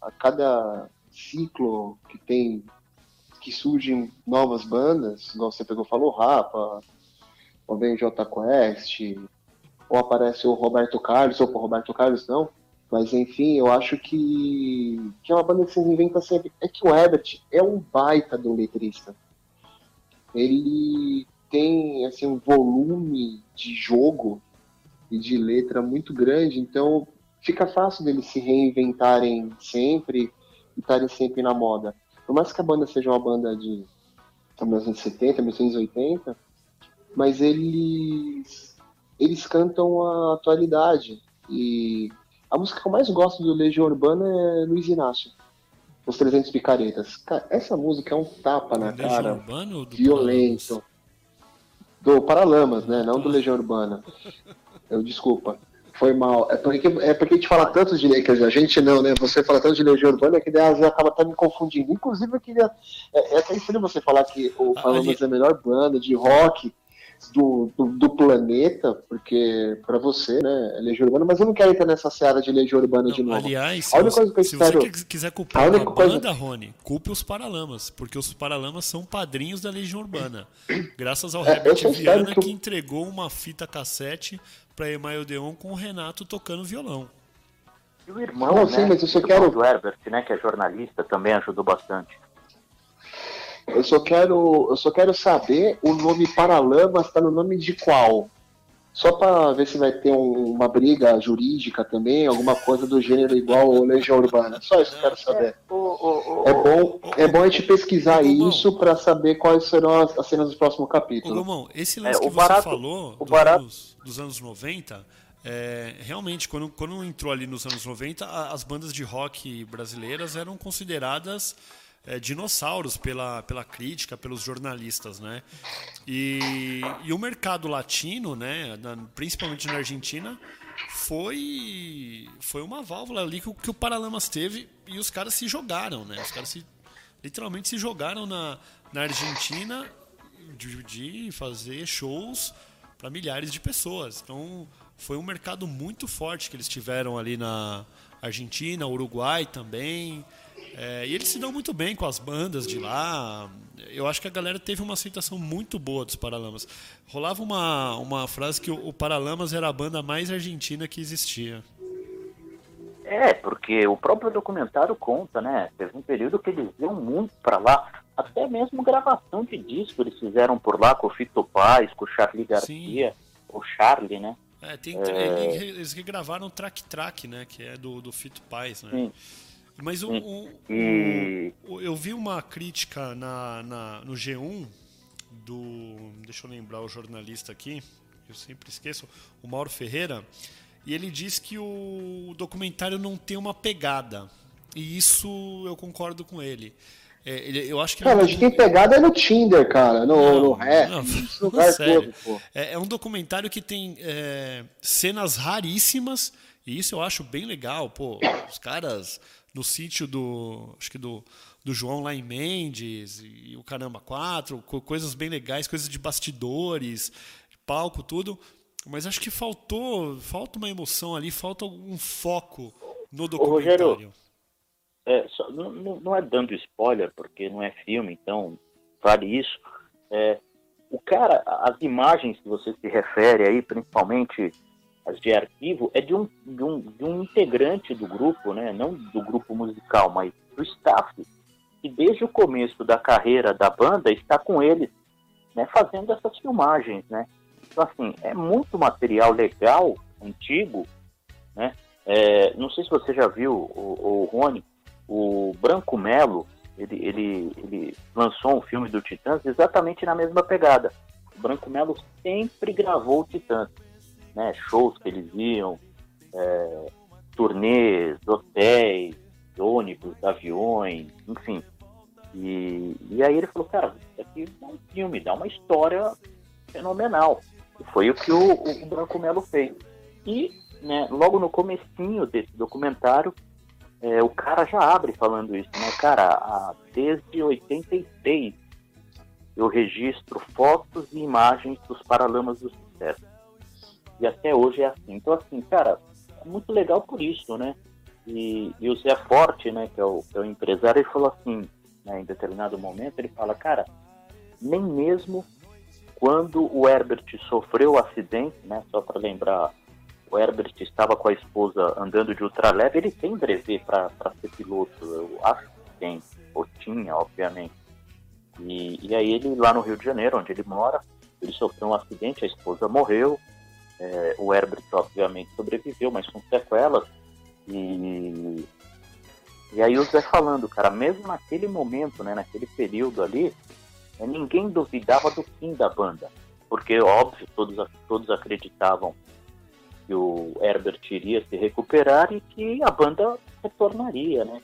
a cada ciclo que tem, que surgem novas bandas, igual você pegou, falou, Rapa, ou vem J Quest, ou aparece o Roberto Carlos, ou o Roberto Carlos não, mas enfim, eu acho que, que é uma banda que se reinventa sempre. É que o Herbert é um baita do letrista. Ele tem assim, um volume de jogo e de letra muito grande, então fica fácil deles se reinventarem sempre e estarem sempre na moda. Por mais que a banda seja uma banda de 1970, 1980, mas eles eles cantam a atualidade e a música que eu mais gosto do Legião Urbana é Luiz Inácio. Os 300 Picaretas. Cara, essa música é um tapa na Legião cara. Urbano violento. Do Paralamas, né? Não do Legião Urbana. Eu, desculpa. Foi mal. É porque, é porque a gente fala tanto de. Dizer, a gente não, né? Você fala tanto de Legião Urbana que daí acaba até me confundindo. Inclusive, eu queria. É, é até estranho você falar que o Paralamas é a melhor banda de rock do, do, do planeta, porque para você, né, é Legião Urbana, mas eu não quero entrar nessa seara de Legião Urbana não, de novo. Aliás, se, você, que se você quiser culpar a, a banda, coisa... Rony, culpe os Paralamas, porque os Paralamas são padrinhos da Legião Urbana. Graças ao é, Herbert Viana, que... que... entregou uma fita cassete para Emael Deon com o Renato tocando violão. E o irmão, não, né? Sim, mas eu só quero... do Herbert, né, que é jornalista, também ajudou bastante. Eu só quero, eu só quero saber o nome Paralamas está no nome de qual? Só para ver se vai ter um, uma briga jurídica também, alguma coisa do gênero igual o Legião Urbana. Só isso que eu quero saber. É, bom, é bom a gente pesquisar isso para saber quais serão as, as, cenas dos próximos capítulos. Ô, esse lance é, que você barato, falou dos, anos, dos anos 90, é, realmente, quando, quando entrou ali nos anos 90, as bandas de rock brasileiras eram consideradas é, dinossauros pela, pela crítica, pelos jornalistas, né? E, e o mercado latino, né, na, principalmente na Argentina, foi foi uma válvula ali que, que o Paralamas teve e os caras se jogaram, né? Os caras se, literalmente se jogaram na, na Argentina de, de fazer shows para milhares de pessoas. Então foi um mercado muito forte que eles tiveram ali na Argentina, Uruguai também. É, e eles se dão muito bem com as bandas de lá. Eu acho que a galera teve uma aceitação muito boa dos Paralamas. Rolava uma, uma frase que o, o Paralamas era a banda mais argentina que existia. É, porque o próprio documentário conta, né? Teve um período que eles iam muito para lá. Até mesmo gravação de disco eles fizeram por lá com o Fito Paz, com o Charlie Garcia, o Charlie, né? É, tem, é... eles regravaram Track Track, né? Que é do, do Fito Paz, né? Sim. Mas o, o, e... o, eu vi uma crítica na, na, no G1 do. Deixa eu lembrar o jornalista aqui, eu sempre esqueço, o Mauro Ferreira, e ele diz que o documentário não tem uma pegada. E isso eu concordo com ele. É, ele, eu acho que cara, ele... tem pegada no Tinder, cara, no, não, no rap, não, no lugar todo, pô. É, é, um documentário que tem é, cenas raríssimas, e isso eu acho bem legal, pô. Os caras no sítio do. Acho que do, do João lá em Mendes e o Caramba 4, coisas bem legais, coisas de bastidores, palco, tudo. Mas acho que faltou, falta uma emoção ali, falta um foco no documentário. Ô, Rogério, é, só, não, não, é dando spoiler, porque não é filme, então vale isso. É, o cara, as imagens que você se refere aí, principalmente de arquivo, é de um, de um, de um integrante do grupo, né? não do grupo musical, mas do staff, que desde o começo da carreira da banda está com eles, né? fazendo essas filmagens. Né? Então, assim, é muito material legal, antigo. Né? É, não sei se você já viu, o, o Rony, o Branco Melo, ele, ele, ele lançou um filme do Titãs exatamente na mesma pegada. O Branco Melo sempre gravou o Titãs né, shows que eles iam, é, turnês, hotéis, ônibus, aviões, enfim. E, e aí ele falou, cara, isso aqui é um filme, dá uma história fenomenal. E foi o que o, o Branco Melo fez. E né, logo no comecinho desse documentário, é, o cara já abre falando isso, né? Cara, a, desde 86 eu registro fotos e imagens dos Paralamas do Sucesso. E até hoje é assim. Então, assim, cara, é muito legal por isso, né? E, e o Zé Forte, né, que é o, que é o empresário, ele falou assim, né, em determinado momento, ele fala, cara, nem mesmo quando o Herbert sofreu o acidente, né, só para lembrar, o Herbert estava com a esposa andando de ultraleve, ele tem brevet para ser piloto, eu acho que tem, ou tinha, obviamente. E, e aí ele, lá no Rio de Janeiro, onde ele mora, ele sofreu um acidente, a esposa morreu, é, o Herbert, obviamente, sobreviveu, mas com sequelas. E, e aí o Zé falando, cara, mesmo naquele momento, né, naquele período ali, é, ninguém duvidava do fim da banda. Porque, óbvio, todos, todos acreditavam que o Herbert iria se recuperar e que a banda retornaria, né?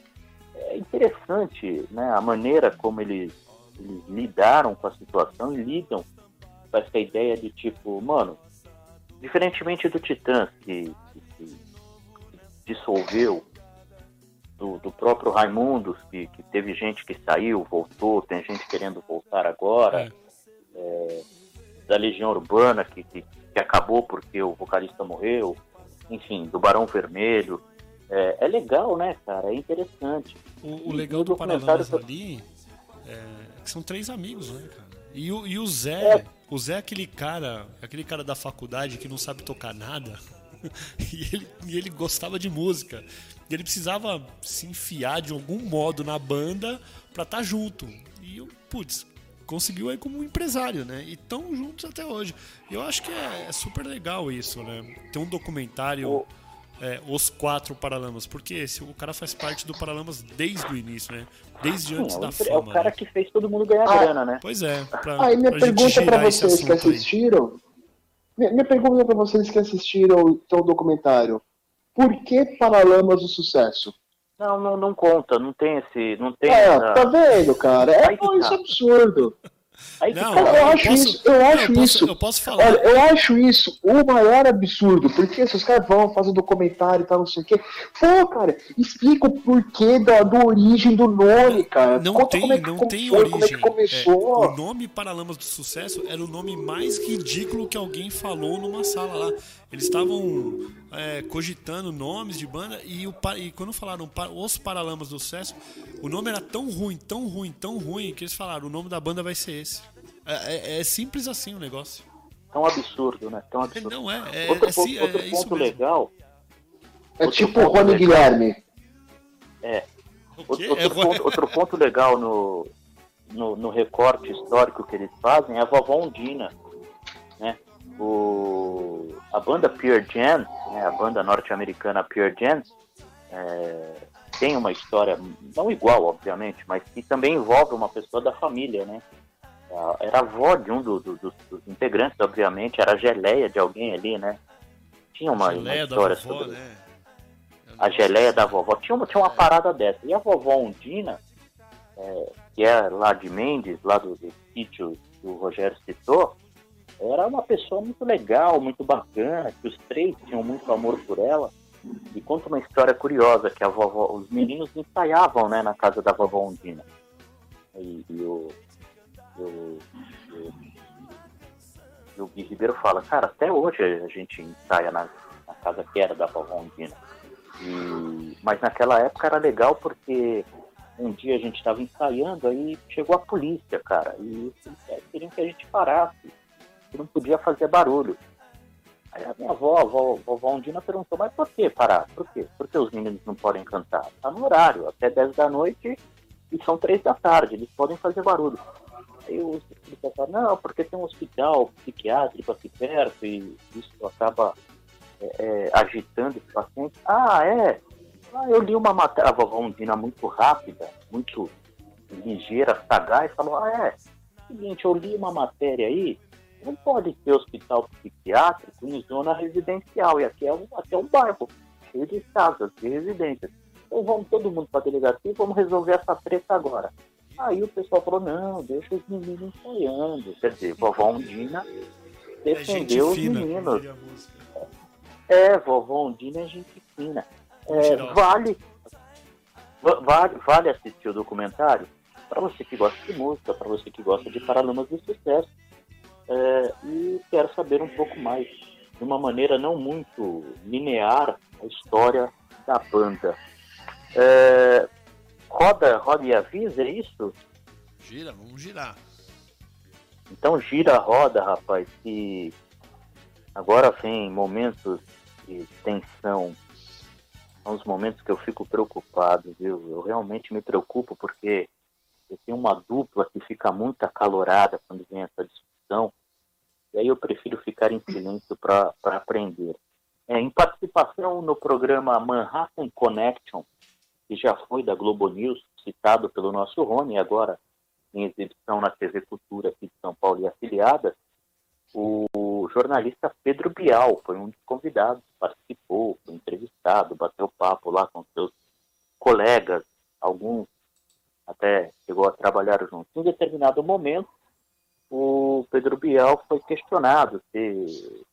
É interessante né, a maneira como eles, eles lidaram com a situação e lidam com essa ideia de tipo, mano, Diferentemente do Titãs, que, que, que dissolveu, do, do, próprio Raimundos, que, que, teve gente que saiu, voltou, tem gente querendo voltar agora, é. É, da Legião Urbana, que, que, que, acabou porque o vocalista morreu, enfim, do Barão Vermelho. É, é legal, né, cara? É interessante. O, o legal do Paralamas ali é que são três amigos, né, cara? E o, e o Zé, é. O Zé é aquele cara, aquele cara da faculdade que não sabe tocar nada. e, ele, e ele gostava de música. E ele precisava se enfiar de algum modo na banda pra estar tá junto. E, putz, conseguiu aí como empresário, né? E estão juntos até hoje. Eu acho que é, é, super legal isso, né? Tem um documentário. É, os quatro Paralamas? Porque esse, o cara faz parte do Paralamas desde o início, né? Desde antes Sim, da fama. É o cara né? que fez todo mundo ganhar ah, grana, né? Pois é. Pra, aí minha pergunta para vocês que assistiram. Minha, minha, pergunta para vocês que assistiram então, o documentário. Por que Paralamas do Sucesso? Não, não, não conta, não tem esse. Não tem é, essa... tá vendo, cara? É, isso é absurdo. Aí, não, cara, eu, acho posso, isso, eu acho eu isso. Posso, eu posso falar. Olha, eu acho isso o maior absurdo, porque se os caras vão fazer documentário e tal, não sei o quê. Pô, cara, explica o porquê da, do origem do nome, cara. Não Conta tem, como é que não tem origem. Como é que começou. É, o nome Paralamas do Sucesso era o nome mais ridículo que alguém falou numa sala lá. Eles estavam é, cogitando nomes de banda e, o, e quando falaram Os Paralamas do Sucesso, o nome era tão ruim, tão ruim, tão ruim, que eles falaram: o nome da banda vai ser esse. É, é, é simples assim o negócio. Tão absurdo, né? Tão absurdo. Não é. é outro, é, ponto, outro ponto legal. É tipo o Rony Guilherme. É. Outro, outro, ponto, outro ponto legal no, no, no, recorte histórico que eles fazem é a vovó Undina. Né? O, a banda Pearl Jam, né, a banda norte-americana Pearl Jam, é, tem uma história não igual, obviamente, mas que também envolve uma pessoa da família, né? Era avó de um do, do, dos, dos, integrantes, obviamente, era a geleia de alguém ali, né? Tinha uma, uma história vovó, sobre né? A geleia da vovó. Tinha uma, tinha uma é. parada dessa. E a vovó Undina, é, que é lá de Mendes, lá do, do sítio que o Rogério citou, era uma pessoa muito legal, muito bacana, que os três tinham muito amor por ela. E conta uma história curiosa, que a vovó, os meninos ensaiavam né, na casa da vovó Undina. E, e o, o, o, o Gui Ribeiro fala, cara, até hoje a gente ensaia na, na casa que era da vovó Undina. E, mas naquela época era legal porque um dia a gente estava ensaiando, aí chegou a polícia, cara, e eles queriam que a gente parasse que não podia fazer barulho. Aí a minha avó, a avó, vovó Undina perguntou, mas por que parar? Por quê? Porque os meninos não podem cantar? Está no horário, até 10 da noite e são 3 da tarde, eles podem fazer barulho. Aí os policiais falaram, não, porque tem um hospital psiquiátrico aqui perto e isso acaba é, é, agitando os pacientes. Ah, é? Ah, eu li uma matéria, a vovó Undina muito rápida, muito ligeira, sagaz, falou, ah, é? Seguinte, eu li uma matéria aí não pode ter hospital psiquiátrico em zona residencial. E aqui é um, aqui é um bairro cheio de casas, de residências. Então vamos todo mundo para a delegacia e vamos resolver essa treta agora. Aí o pessoal falou, não, deixa os meninos ensaiando. Quer dizer, vovó Undina defendeu é os meninos. É, vovó Undina é gente fina. É, vale, vale, vale assistir o documentário para você que gosta de música, para você que gosta de Paralamas do Sucesso é, e quero saber um pouco mais, de uma maneira não muito linear, a história da banda. É, roda, roda e avisa, é isso? Gira, vamos girar. Então gira a roda, rapaz, que agora vem momentos de tensão. São os momentos que eu fico preocupado, viu? Eu realmente me preocupo porque eu tenho uma dupla que fica muito acalorada quando vem essa discussão e aí eu prefiro ficar em silêncio para aprender. É, em participação no programa Manhattan Connection, que já foi da Globo News, citado pelo nosso Rony, agora em exibição na TV Cultura aqui de São Paulo e afiliadas, o jornalista Pedro Bial foi um dos convidados, participou, foi entrevistado, bateu papo lá com seus colegas, alguns até chegou a trabalhar juntos. Em determinado momento, Pedro Bial foi questionado se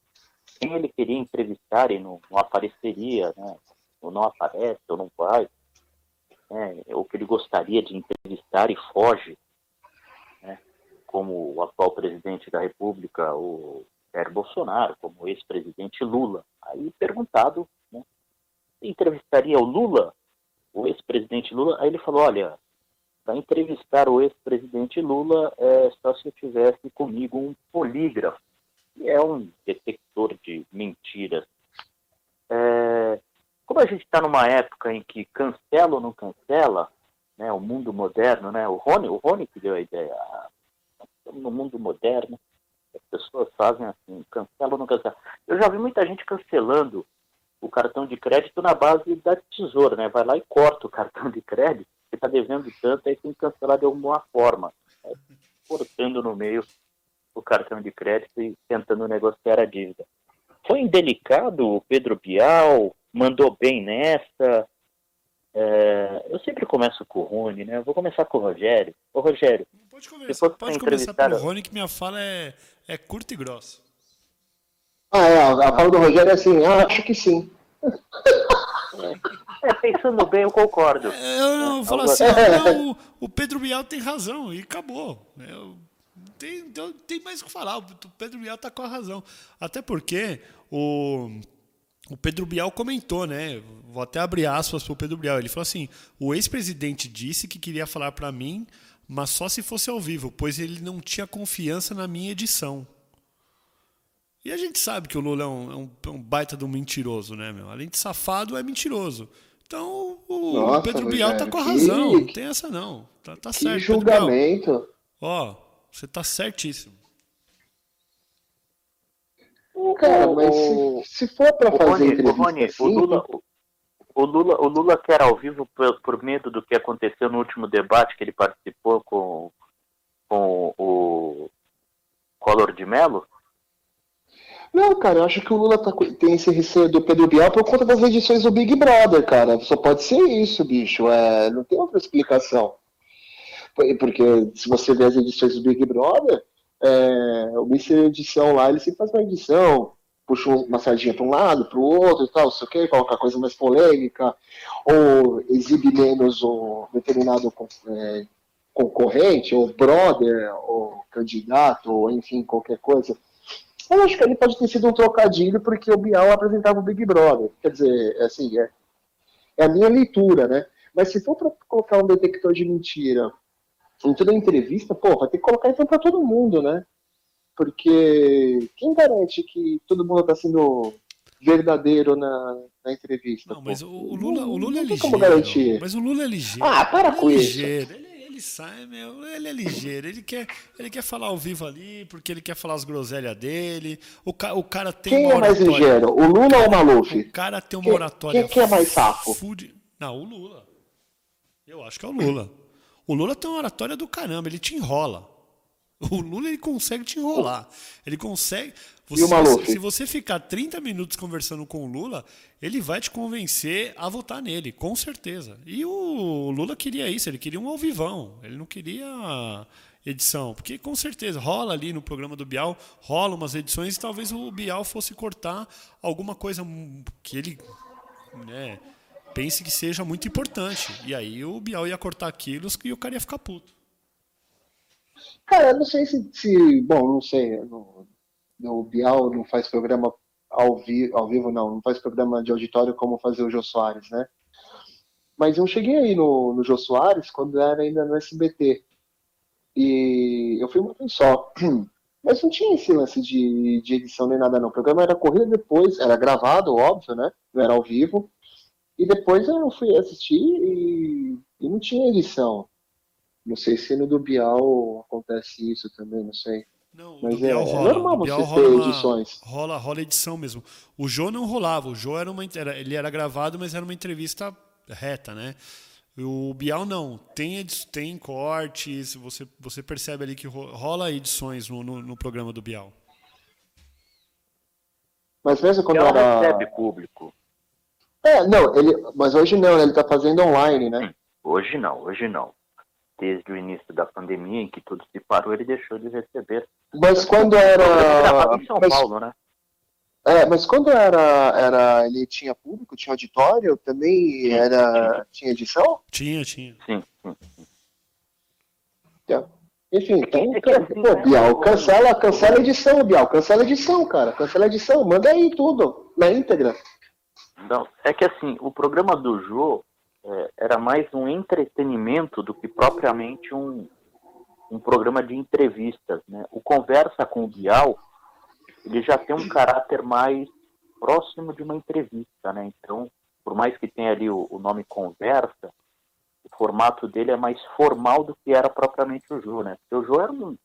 quem ele queria entrevistar e não, não apareceria, né? ou não aparece, ou não vai, né? ou que ele gostaria de entrevistar e foge, né? como o atual presidente da República, o Jair Bolsonaro, como o ex-presidente Lula. Aí perguntado, né? entrevistaria o Lula, o ex-presidente Lula, aí ele falou, olha, para entrevistar o ex-presidente Lula é só se eu tivesse comigo um polígrafo, que é um detector de mentiras. É, como a gente está numa época em que cancela ou não cancela, né, o mundo moderno, né, o Rony, o Rony que deu a ideia, no mundo moderno, as pessoas fazem assim, cancela ou não cancela. Eu já vi muita gente cancelando o cartão de crédito na base da tesoura, né? Vai lá e corta o cartão de crédito você está devendo tanto, aí tem que cancelar de alguma forma, né? cortando no meio o cartão de crédito e tentando negociar a dívida. Foi indelicado o Pedro Bial, mandou bem nessa. É, eu sempre começo com o Rony, né? Eu vou começar com o Rogério. Ô, Rogério. Pode começar, pode começar pelo Rony, que minha fala é, é curta e grossa. Ah, é. A fala do Rogério é assim, ah, acho que sim. É, pensando bem, eu concordo. Eu não, falo assim, não, o, Pedro Bial tem razão e acabou. Eu, tem, então, tem mais o que falar. O Pedro Bial está com a razão. Até porque o, o Pedro Bial comentou, né? Vou até abrir aspas para o Pedro Bial. Ele falou assim: o ex-presidente disse que queria falar para mim, mas só se fosse ao vivo, pois ele não tinha confiança na minha edição. E a gente sabe que o Lula é um, é um, é um baita do mentiroso, né, meu? Além de safado, é mentiroso. Então o Nossa, Pedro Bial tá com a razão. Que... Não tem essa não. Tá, tá que certo. julgamento. Ó, você tá certíssimo. Cara, mas se, se for para fazer Rony, entrevista Rony, assim, o Lula, o Lula, o Lula quer ao vivo por, por, medo do que aconteceu no último debate que ele participou com, com o Collor de Mello? Não, cara, eu acho que o Lula tá, tem esse receio do Pedro Bial por conta das edições do Big Brother, cara. Só pode ser isso, bicho. É, não tem outra explicação. Porque se você vê as edições do Big Brother, é, o Mr. Edição lá, ele sempre faz uma edição, puxa uma sardinha para um lado, para o outro e tal, não sei o quê, coloca coisa mais polêmica, ou exibe menos o determinado é, concorrente, ou brother, ou candidato, ou enfim, qualquer coisa. Eu acho que ali pode ter sido um trocadilho porque o Bial apresentava o Big Brother. Quer dizer, é assim, é, é a minha leitura, né? Mas se for para colocar um detector de mentira em toda entrevista, pô, vai ter que colocar então para todo mundo, né? Porque quem garante que todo mundo está sendo verdadeiro na, na entrevista? Não, mas o, o, Lula, o Lula é ligeiro. Como garantir? Mas o Lula é ligeiro. Ah, para com é isso. Ele, ele sai, meu, ele é ligeiro. Ele quer, ele quer falar ao vivo ali, porque ele quer falar as groselhas dele. O, ca, o cara tem Quem é mais ligeiro, o Lula ou o Maluf? O cara tem uma oratória. Quem, quem é mais safo? Food... Não, o Lula. Eu acho que é o Lula. O Lula tem uma oratória do caramba, ele te enrola. O Lula ele consegue te enrolar. Ele consegue. Você, se, se você ficar 30 minutos conversando com o Lula, ele vai te convencer a votar nele, com certeza. E o Lula queria isso, ele queria um alvivão, ele não queria edição. Porque com certeza rola ali no programa do Bial, rola umas edições e talvez o Bial fosse cortar alguma coisa que ele. Né, pense que seja muito importante. E aí o Bial ia cortar aquilo e o cara ia ficar puto. Cara, não sei se. se bom, não sei. No Bial não faz programa ao, vi, ao vivo, não. Não faz programa de auditório como fazer o Jô Soares, né? Mas eu cheguei aí no, no Jô Soares quando era ainda no SBT. E eu fui uma vez só. Mas não tinha esse lance de, de edição nem nada, não. O programa era corrido depois, era gravado, óbvio, né? Não era ao vivo. E depois eu fui assistir e, e não tinha edição. Não sei se no do Bial acontece isso também, não sei. Não, Mas é, rola. é, normal você ter uma, edições. Rola, rola edição mesmo. O Jô não rolava. O Jô era uma, era, ele era gravado, mas era uma entrevista reta, né? O Bial não. Tem, tem cortes, você, você percebe ali que rola edições no, no, no programa do Bial. Mas mesmo quando Bial era... recebe público. É, não, ele, mas hoje não, né? ele está fazendo online, né? Hoje não, hoje não. Desde o início da pandemia, em que tudo se parou, ele deixou de receber. Mas quando era. Ele em São mas, Paulo, né? É, mas quando era, era. Ele tinha público, tinha auditório, também era. Tinha edição? Tinha, tinha. Sim, sim. sim. É. Enfim, então, é que, assim, pô, Bial, cancela, cancela a edição, Bial, cancela a edição, cara, cancela a edição, manda aí tudo, na íntegra. Não, é que assim, o programa do Jô é, era mais um entretenimento do que propriamente um, um programa de entrevistas. Né? O Conversa com o Bial, ele já tem um caráter mais próximo de uma entrevista. Né? Então, por mais que tenha ali o, o nome Conversa, o formato dele é mais formal do que era propriamente o Jô. Né? Porque o Jô era um,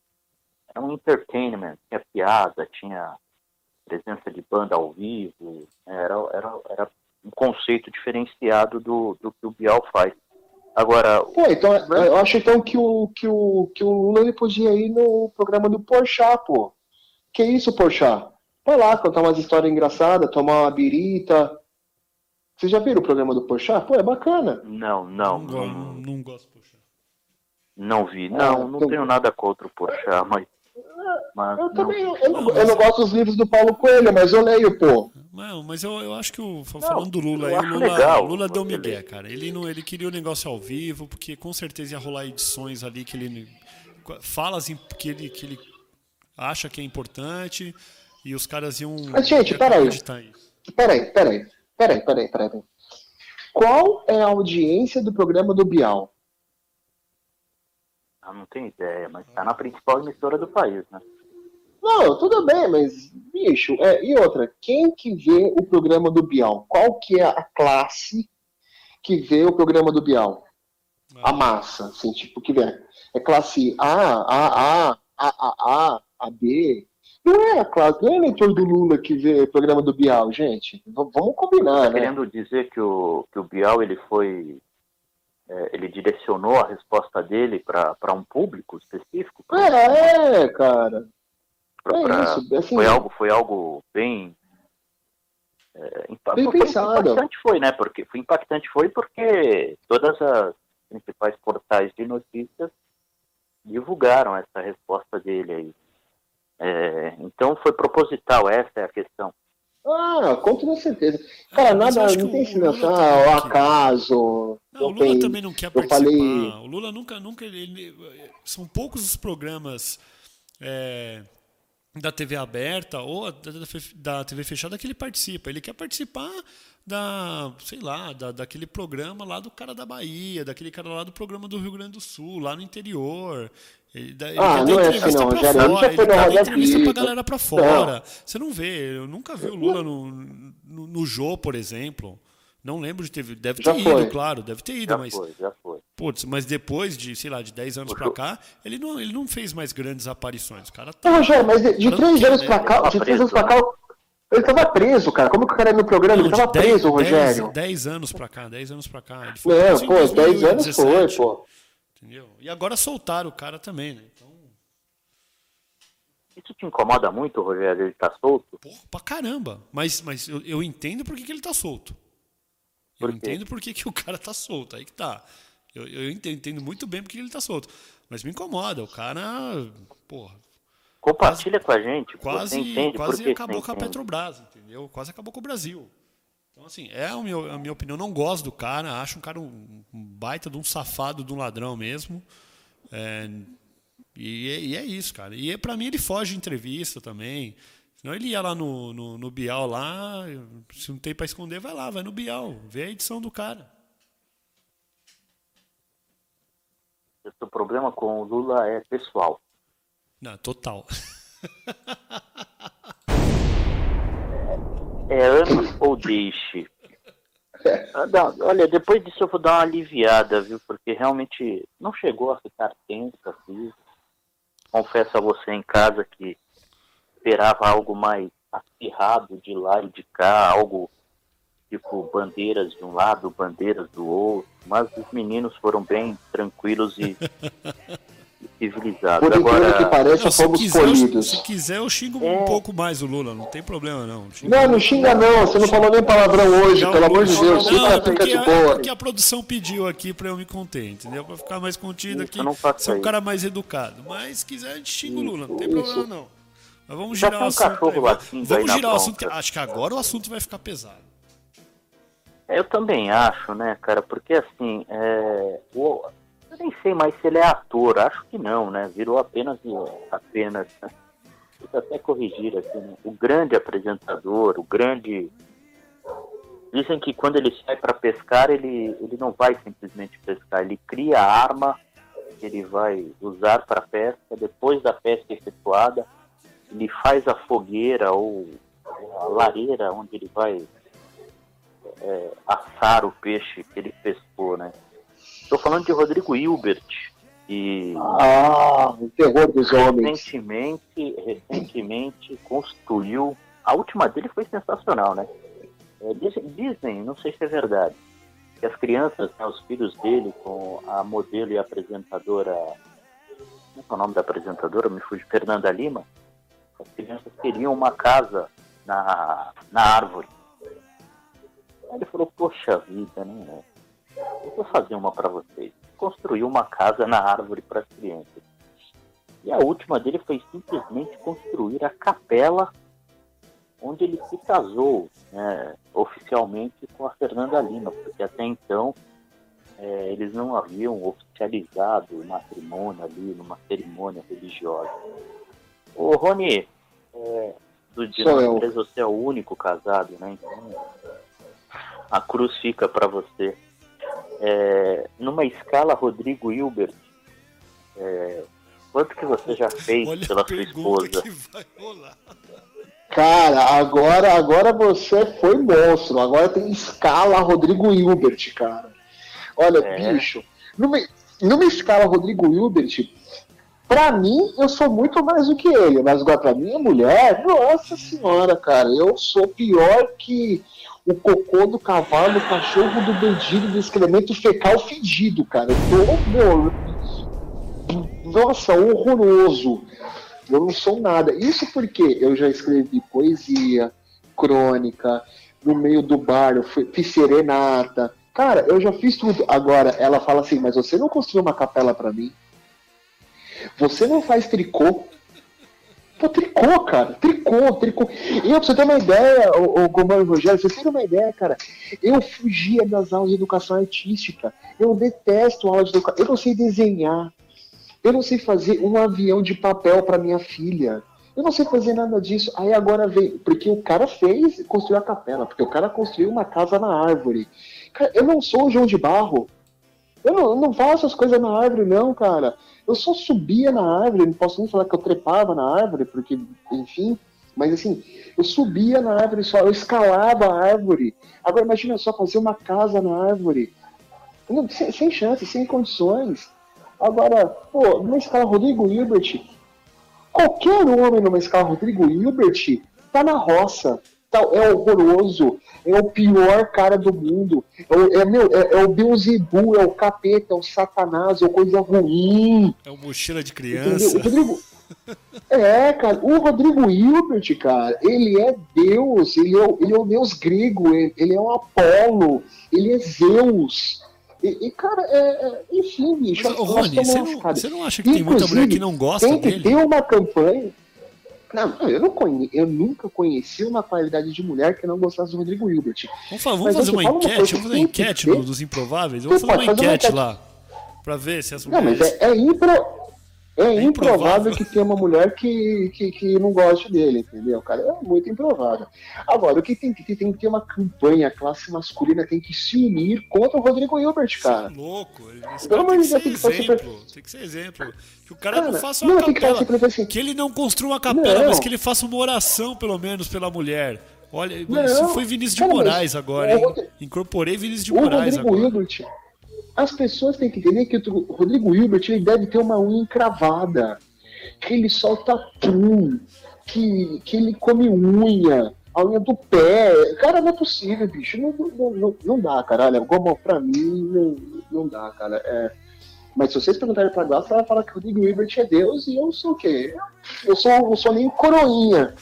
era um entertainment, tinha piada, tinha presença de banda ao vivo, né? era, era, era um conceito diferenciado do, do que o Bial faz. Agora. Pô, então, eu acho então que o, que o, que o Lula ele podia ir no programa do Porchat, pô. Que isso, Porchat? Vai lá contar umas histórias engraçadas, tomar uma birita. Vocês já viram o programa do Porchat? Pô, é bacana. Não, não. Não, Não, não gosto de puxar. não vi. Não, não então- tenho nada contra o Porchat, mas. mas Eu não também, vi. eu não, eu não gosto dos livros do Paulo Coelho, mas eu leio, pô. Não, mas eu, eu acho que o, falando do Lula, eu aí, o Lula, legal. Lula deu migué, cara. Ele, não, ele queria o negócio ao vivo, porque com certeza ia rolar edições ali que ele. Falas em- que ele, que ele acha que é importante e os caras iam. Mas, gente, peraí. Peraí, peraí, peraí, peraí, peraí. peraí. Qual é a audiência do programa do Bial? Ah, não tenho ideia, mas tá na principal emissora do país, né? Não, tudo bem, mas, bicho, é, e outra, quem que vê o programa do Bial? Qual que é a classe que vê o programa do Bial? A massa, assim, tipo, que vê. É classe A, A, A, A, A, A, A, B. Não é a classe, não é eleitor do Lula que vê o programa do Bial, gente. V- vamos combinar, Tá né? querendo dizer que o, que o Bial ele foi. é, ele direcionou a resposta dele para um público específico? É, é, cara. Pra- é pra- isso, assim- foi, algo, foi algo bem. é, Bem foi- pensado. Impactante foi, né? Porque, foi impactante foi porque todas as principais portais de notícias divulgaram essa resposta dele aí. É, então foi proposital, essa é a questão. Ah, com toda certeza. Cara, nada, não que tem o encenação, Lula ah, o também que- acaso. Não, não o Lula tem- também não quer participar. falei- O Lula nunca, nunca ele, ele- são poucos os programas é, da TV aberta ou da, TV fechada que ele participa. Ele quer participar da, sei lá, da, daquele programa lá do cara da Bahia, daquele cara lá do programa do Rio Grande do Sul, lá no interior. Ele, dá- ele Ah, não é assim entrevista não, Rogério, já fora, foi ele Roda entrevista pra galera pra fora. Você não vê, eu nunca vi o Lula no, no, no Jô, por exemplo. Não lembro de ter. Deve Já ter foi. ido, claro, deve ter ido, Já mas. foi, já foi. Putz, mas depois de, sei lá, de 10 anos pra cá, ele não, ele não fez mais grandes aparições. O cara Não, tá. Rogério, mas de, de Não três quer, anos né? pra cá, Ele de tava três anos pra preso, cá, ele tava preso, cara. Como que o cara ia no programa? Ele Não, tava de 10 preso, Rogério. 10 anos pra cá, 10 anos pra cá. Ele Não, preso em pô, 10 anos foi, 2017, pô. Entendeu? E agora soltaram o cara também, né? Então, Isso te incomoda muito, Rogério? Ele tá solto? porra, pra caramba. Mas, mas eu, eu entendo por que, que ele tá solto. Eu Por quê? entendo por que, que o cara tá solto. Aí que tá. Eu, eu entendo, muito bem por que ele tá solto. Mas me incomoda. O cara, porra, Compartilha com a gente. Quase, entende quase acabou com a. Petrobras, entendeu? Quase acabou com o Brasil. Então, assim, é a minha, a minha opinião. Não gosto do cara, acho um cara um, um baita de um safado, de um ladrão mesmo. É, e, é- e é isso, cara. E é, pra mim ele foge de entrevista também. Senão ele ia lá no, no, no Bial lá, se não tem pra esconder, vai lá, vai no Bial, vê a edição do cara. O problema com o Lula é pessoal. Não, total. É ama ou deixe. Ah, dá- Olha, depois disso eu vou dar uma aliviada, viu? Porque realmente não chegou a ficar tenso assim. Confesso a você em casa que esperava algo mais acirrado de lá e de cá, algo tipo bandeiras de um lado, bandeiras do outro. Mas os meninos foram bem tranquilos e, e civilizados. Por incrível que Agora, pareça, Não, se, fomos quiser, eu, polidos. se quiser, eu xingo É. um pouco mais o Lula, não tem problema não. Xingo Não, não xinga não, você não falou nem palavrão hoje, Não, pelo amor de Deus. Não, Fica, é fica porque, de é boa. porque a produção pediu aqui pra eu me conter, entendeu? Pra ficar mais contido Isso, aqui, ser um isso. cara mais educado. Mas se quiser, a gente xinga o Lula, não tem Isso, problema isso. não. Mas vamos girar o assunto. Vamos girar o assunto, acho que agora o assunto vai ficar pesado. Eu também acho, né, cara? Porque assim, é, eu nem sei mais se ele é ator, acho que não, né? Virou apenas, apenas, vou até corrigir aqui, né? o grande apresentador, o grande. Dizem que quando ele sai para pescar, ele, ele não vai simplesmente pescar, ele cria a arma que ele vai usar para pesca. Depois da pesca efetuada, ele faz a fogueira ou a lareira onde ele vai é, assar o peixe que ele pescou, né? Estou falando de Rodrigo Hilbert, que Ah, o terror dos homens. recentemente, recentemente construiu. A última dele foi sensacional, né? É, diz- dizem, não sei se é verdade, que as crianças, né, os filhos dele, com a modelo e apresentadora. Como é o nome da apresentadora? Me fugiu, Fernanda Lima. As crianças queriam uma casa na, na árvore. Ele falou, poxa vida, né? Eu vou fazer uma para vocês. Construiu uma casa na árvore para as crianças. E a última dele foi simplesmente construir a capela onde ele se casou né, oficialmente com a Fernanda Lima, porque até então é, eles não haviam oficializado o matrimônio ali numa cerimônia religiosa. Ô Rony, é, do dia você é o único casado, né? Então a cruz fica para você. É, numa escala Rodrigo Hilbert, é, quanto que você já fez Olha pela sua esposa? Cara, agora, agora você foi monstro. Agora tem escala Rodrigo Hilbert, cara. Olha, é. bicho, numa, numa escala Rodrigo Hilbert, pra mim, eu sou muito mais do que ele. Mas agora, pra minha mulher, nossa senhora, cara, eu sou pior que o cocô do cavalo, o cachorro do bandido, do excremento fecal fedido, cara. Tô, nossa, horroroso. Eu não sou nada. Isso porque eu já escrevi poesia, crônica, no meio do bar, eu fiz serenata. Cara, eu já fiz tudo. Agora, ela fala assim, mas você não construiu uma capela para mim? Você não faz tricô? Pô, tricô, cara. Tricô, tricô. E pra você ter uma ideia, o, o Comando Rogério, você tem uma ideia, cara. Eu fugia das aulas de educação artística. Eu detesto aula de educação. Eu não sei desenhar. Eu não sei fazer um avião de papel para minha filha. Eu não sei fazer nada disso. Aí agora veio. Porque o cara fez, construiu a capela. Porque o cara construiu uma casa na árvore. Cara, eu não sou o João de Barro. Eu não, eu não faço as coisas na árvore, não, cara. Eu só subia na árvore. Não posso nem falar que eu trepava na árvore, porque, enfim. Mas assim, eu subia na árvore só, eu escalava a árvore. Agora imagina só fazer uma casa na árvore. Não, sem, sem chance, sem condições. Agora, pô, numa escala Rodrigo Hilbert, qualquer homem numa escala Rodrigo Hilbert tá na roça, é horroroso, é o pior cara do mundo, é, é, meu, é, é o Beuzebu, é o capeta, é o satanás, é coisa ruim. É o mochila de criança. Rodrigo, é, cara, o Rodrigo Hilbert, cara, ele é Deus, ele é, ele é o Deus grego, ele, ele é o Apolo, ele é Zeus. E, e cara, é, é, enfim, bicho. Mas, Rony, você não, você não acha que tem muita mulher que não gosta tem que dele? ter uma campanha. Não, eu, não conhe... eu nunca conheci uma qualidade de mulher que não gostasse do Rodrigo Hilbert. Vamos, fazer, vamos fazer uma enquete? Vamos fazer uma enquete ter... dos improváveis? Vamos fazer uma, enquete, uma enquete lá. Pra ver se as mulheres. Não, mas é, é impro... É, é improvável, improvável que tenha uma mulher que, que, que não goste dele, entendeu? Cara, é muito improvável. Agora, o que tem que ter? Tem que ter uma campanha, a classe masculina tem que se unir contra o Rodrigo Hilbert, cara. Você é louco. Esse Pelo amor de Deus, tem que ser exemplo. Tem que ser exemplo. Que o cara, cara não faça uma não, capela. Que, assim. que, ele não construa uma capela, não. mas que ele faça uma oração, pelo menos, pela mulher. Olha, não, isso foi Vinícius de Moraes agora, hein? Incorporei Vinícius de Moraes Rodrigo agora. Hilbert, as pessoas têm que entender que o Rodrigo Hilbert ele deve ter uma unha encravada, que ele solta pum, que, que ele come unha, a unha do pé. Cara, não é possível, bicho. Não, não, não, não dá, cara. Olha, como pra mim, não, não dá, cara. É... Mas se vocês perguntarem pra Glaucia, ela vai falar que o Rodrigo Hilbert é Deus e eu sou o quê? Eu sou, eu sou nem coroinha.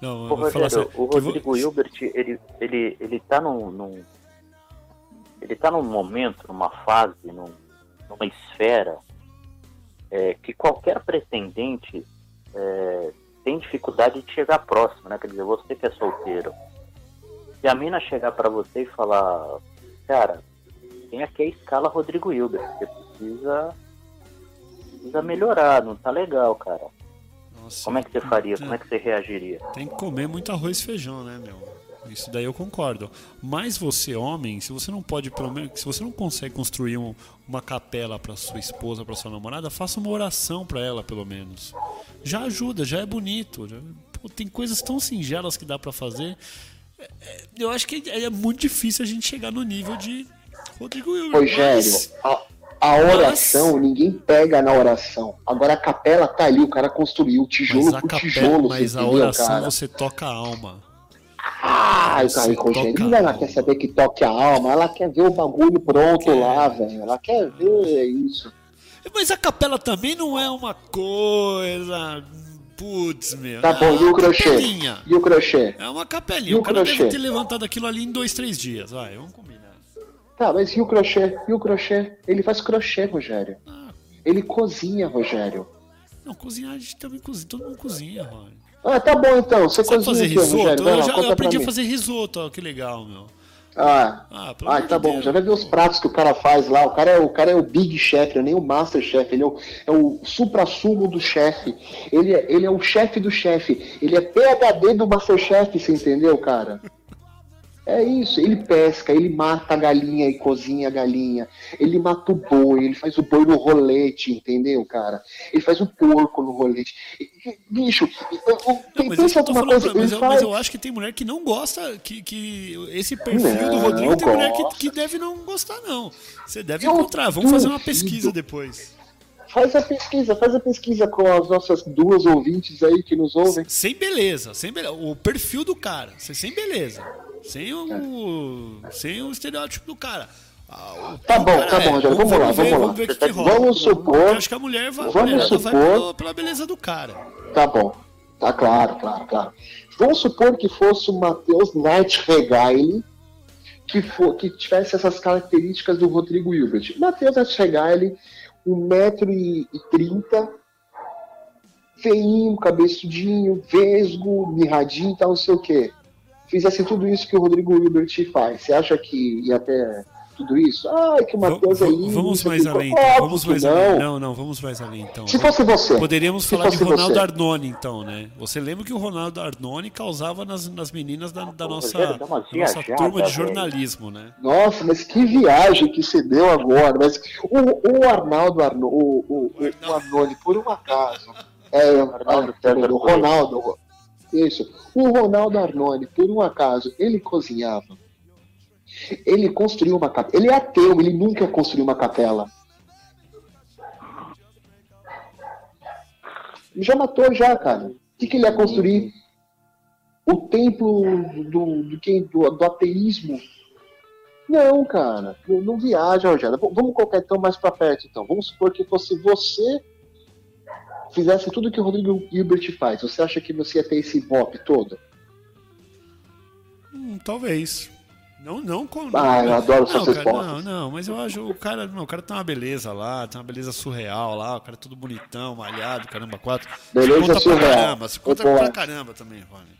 Não, Ô, Rogério, o Rodrigo vou... Hilbert, ele, ele, ele tá num, num ele está num momento, numa fase, num, numa esfera é, que qualquer pretendente é, tem dificuldade de chegar próximo, né? Quer dizer, você que é solteiro, se a mina chegar para você e falar, cara, tem aqui a escala Rodrigo Hilbert, você precisa, precisa melhorar, não tá legal, cara. Nossa, Como é que você faria? Como é que você reagiria? Tem que comer muito arroz e feijão, né, meu? Isso daí eu concordo. Mas você, homem, se você não pode, pelo menos, se você não consegue construir um, uma capela para sua esposa, para sua namorada, faça uma oração para ela, pelo menos. Já ajuda, já é bonito. Já, pô, tem coisas tão singelas que dá para fazer. É, é, eu acho que é, é, muito difícil a gente chegar no nível de Rodrigo Hilbert. Rogério, mas... a, a oração, mas... ninguém pega na oração. Agora a capela tá ali, o cara construiu tijolo por capela, tijolo. Mas a oração cara? você toca a alma. Ah, o Karen Rogério, ela quer saber que toque a alma, ela quer ver o bagulho pronto lá, velho. Ela quer ver isso. Mas a capela também não é uma coisa Putz, meu. Tá bom, e o crochê? capelinha. E o crochê? É uma capelinha. E o o cara crochê? deve ter levantado aquilo ali em dois, três dias. Vai, vamos combinar. Tá, mas e o crochê? E o crochê? Ele faz crochê, Rogério. Ah, Ele cozinha, Rogério. não, cozinhar a gente também cozinha. Todo mundo cozinha, Rony. Ah, tá bom então. Você cozinha fazer aqui, risoto? Eu lá, já pra aprendi a fazer risoto, ó, que legal, meu. Ah, Ah, ah tá bom. Deus. Já vai ver os pratos que o cara faz lá. O cara é o, cara é o Big Chef, não é nem o Master Chef. Ele é o, é o supra-sumo do chefe. Ele é, ele é o chefe do chefe. Ele é PHD do Master Chef, você entendeu, cara? É isso, ele pesca, ele mata a galinha e cozinha a galinha, ele mata o boi, ele faz o boi no rolete, entendeu, cara? Ele faz o porco no rolete. Bicho, eu- eu- Não, mas é pensa alguma coisa, pra- mas, eu, faz... mas eu acho que tem mulher que não gosta, que, que esse perfil do Não, Rodrigo tem mulher que, que deve não gostar, não. Você deve Eu encontrar. Vamos fazer uma pesquisa depois. Faz a pesquisa, faz a pesquisa com as nossas duas ouvintes aí que nos ouvem. Sem beleza, sem beleza. O perfil do cara, sem beleza. Sem o, É. sem o estereótipo do cara. Ah, Tá o bom, cara tá bom, Rogério, vamos lá, ver, vamos lá. Vamos ver o que, que rola. Vamos supor- Eu acho que a mulher vai, vamos mulher vai supor- pela, pela beleza do cara. Tá bom, tá claro, claro, claro. Vamos supor que fosse o Matheus Knight Regaile que, for, que tivesse essas características do Rodrigo Hilbert. Matheus Knight Regaile, 1,30m, feinho, cabeçudinho, vesgo, mirradinho e tal, não sei o quê. Fizesse tudo isso que o Rodrigo Hilbert faz. Você acha que ia ter tudo isso? Ai, que o Matheus é Va- lindo. vamos isso mais além, então. Óbvio Vamos mais não. além. Não, não, vamos mais além, então. Se fosse você. Poderíamos falar de Ronaldo você. Arnone, então, né? Você lembra que o Ronaldo Arnone causava nas, nas meninas da, da Pô, nossa, uma da nossa viajada, turma de velho. jornalismo, né? Nossa, mas que viagem que você deu agora. Mas o, o Arnaldo Arno, o, o, o, o Arnone, por um acaso. É, Arnaldo ah, César o Ronaldo. Isso. O Ronaldo Arnone, por um acaso, ele cozinhava. Ele construiu uma capela. Ele é ateu, ele nunca construiu uma capela. Já matou já, cara. O que, que ele ia construir? O templo do, do, do, do ateísmo não, cara, não, viaja, Rogério. Vamos colocar então mais pra perto, então. Vamos supor que fosse você fizesse tudo que o Rodrigo Hilbert faz. Você acha que você ia ter esse ibope todo? Hum, talvez. Não, não com. Ah, eu adoro não, suas cara, não, não, mas eu acho o cara, não, o cara tem uma beleza lá, tem uma beleza surreal lá, o cara é todo bonitão, malhado, caramba, quatro. Beleza se conta surreal. pra caramba, se conta pra caramba também, Rony.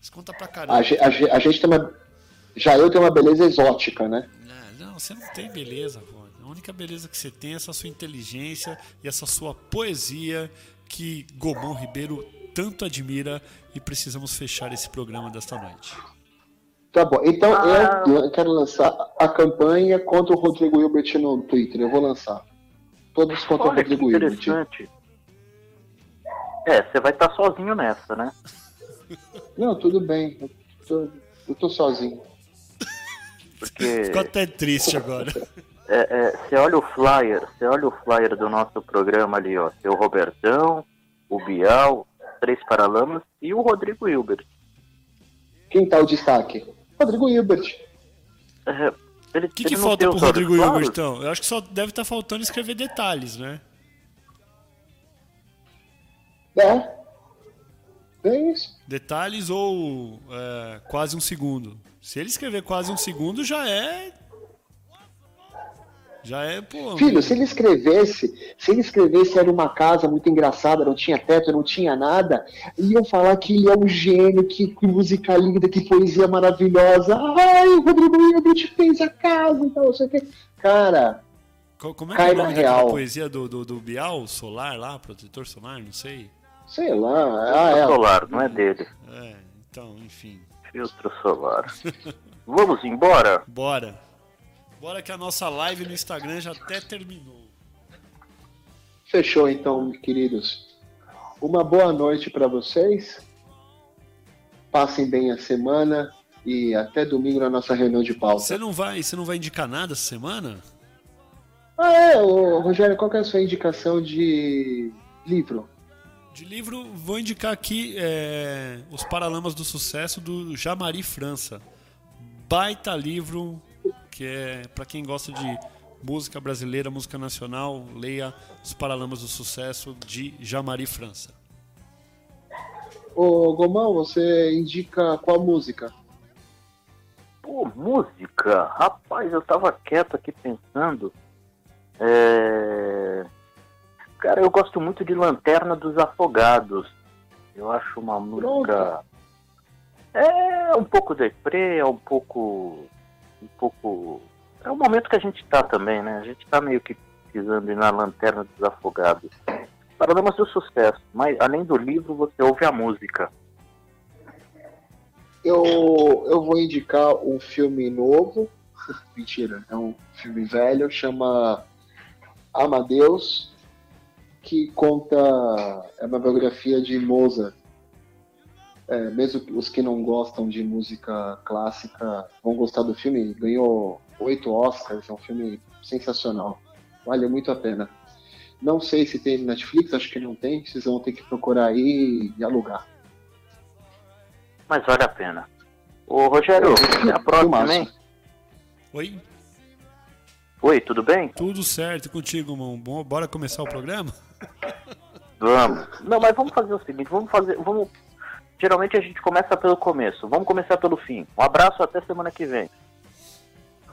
Se conta pra caramba. A, a a gente tem uma. Já eu tenho uma beleza exótica, né? Não, não, você não tem beleza, Rony. A única beleza que você tem é essa sua inteligência e essa sua poesia que Gomão Ribeiro tanto admira e precisamos fechar esse programa desta noite. Tá bom. Então Ah. eu, eu quero lançar a campanha contra o Rodrigo Hilbert no Twitter. Eu vou lançar. Todos contra o Olha que Rodrigo Hilbert. interessante. É, você vai estar sozinho nessa, né? Não, tudo bem. Eu tô, eu tô sozinho. Porque Ficou até triste agora. é, é, você olha o flyer, você olha o flyer do nosso programa ali, ó. Tem o Robertão, o Bial, três Paralamas e o Rodrigo Hilbert. Quem tá o destaque? Rodrigo Hilbert. É, ele, O que, falta pro Rodrigo? Hilbert, então? Eu acho que só deve estar faltando escrever detalhes, né? É. É isso. Detalhes ou é, quase um segundo. Se ele escrever quase um segundo, já é. Já é, pô. Filho, se ele escrevesse, se ele escrevesse era uma casa muito engraçada, não tinha teto, não tinha nada, iam falar que ele é um gênio, que, que música linda, que poesia maravilhosa. Ai, o Rodrigo Hilbert fez a casa e tal, não sei o quê. Cara, Co- Como é que é o real. poesia do, do, do Bial? Solar lá? Protetor solar? Não sei. sei lá. Ah, é. solar, não é dele. É, então, enfim. Filtro solar. Vamos embora? Bora. Bora que a nossa live no Instagram já até terminou. Fechou então, queridos. Uma boa noite para vocês. Passem bem a semana e até domingo na nossa reunião de pauta. Você não vai, você não vai indicar nada essa semana? Ah, é, ô, Rogério, qual que é a sua indicação de livro? De livro, vou indicar aqui é, Os Paralamas do Sucesso do Jamari França. Baita livro que é para quem gosta de música brasileira, música nacional, leia Os Paralamas do Sucesso de Jamari França. Ô, Gomão, você indica qual música? Pô, música? Rapaz, eu tava quieto aqui pensando. É... Cara, eu gosto muito de Lanterna dos Afogados. Eu acho uma música. É um pouco deprê, é um pouco. Um pouco. É o momento que a gente tá também, né? A gente tá meio que precisando ir na Lanterna dos Afogados. Paradomas do sucesso, mas além do livro, você ouve a música. Eu, eu vou indicar um filme novo. Mentira, é um filme velho, chama Amadeus, que conta. É uma biografia de Mozart. É, mesmo os que não gostam de música clássica vão gostar do filme. Ganhou oito Oscars, é um filme sensacional. Vale muito a pena. Não sei se tem Netflix, acho que não tem. Vocês vão ter que procurar aí e alugar. Mas vale a pena. Ô Rogério, é a próxima, hein? Oi? Oi, tudo bem? Tudo certo contigo, irmão. Bom, bora começar o programa? Vamos. Não, mas vamos fazer o seguinte, vamos fazer. Vamos. Geralmente a gente começa pelo começo. Vamos começar pelo fim. Um abraço até semana que vem.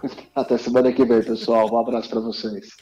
Até semana que vem, pessoal. Um abraço para vocês.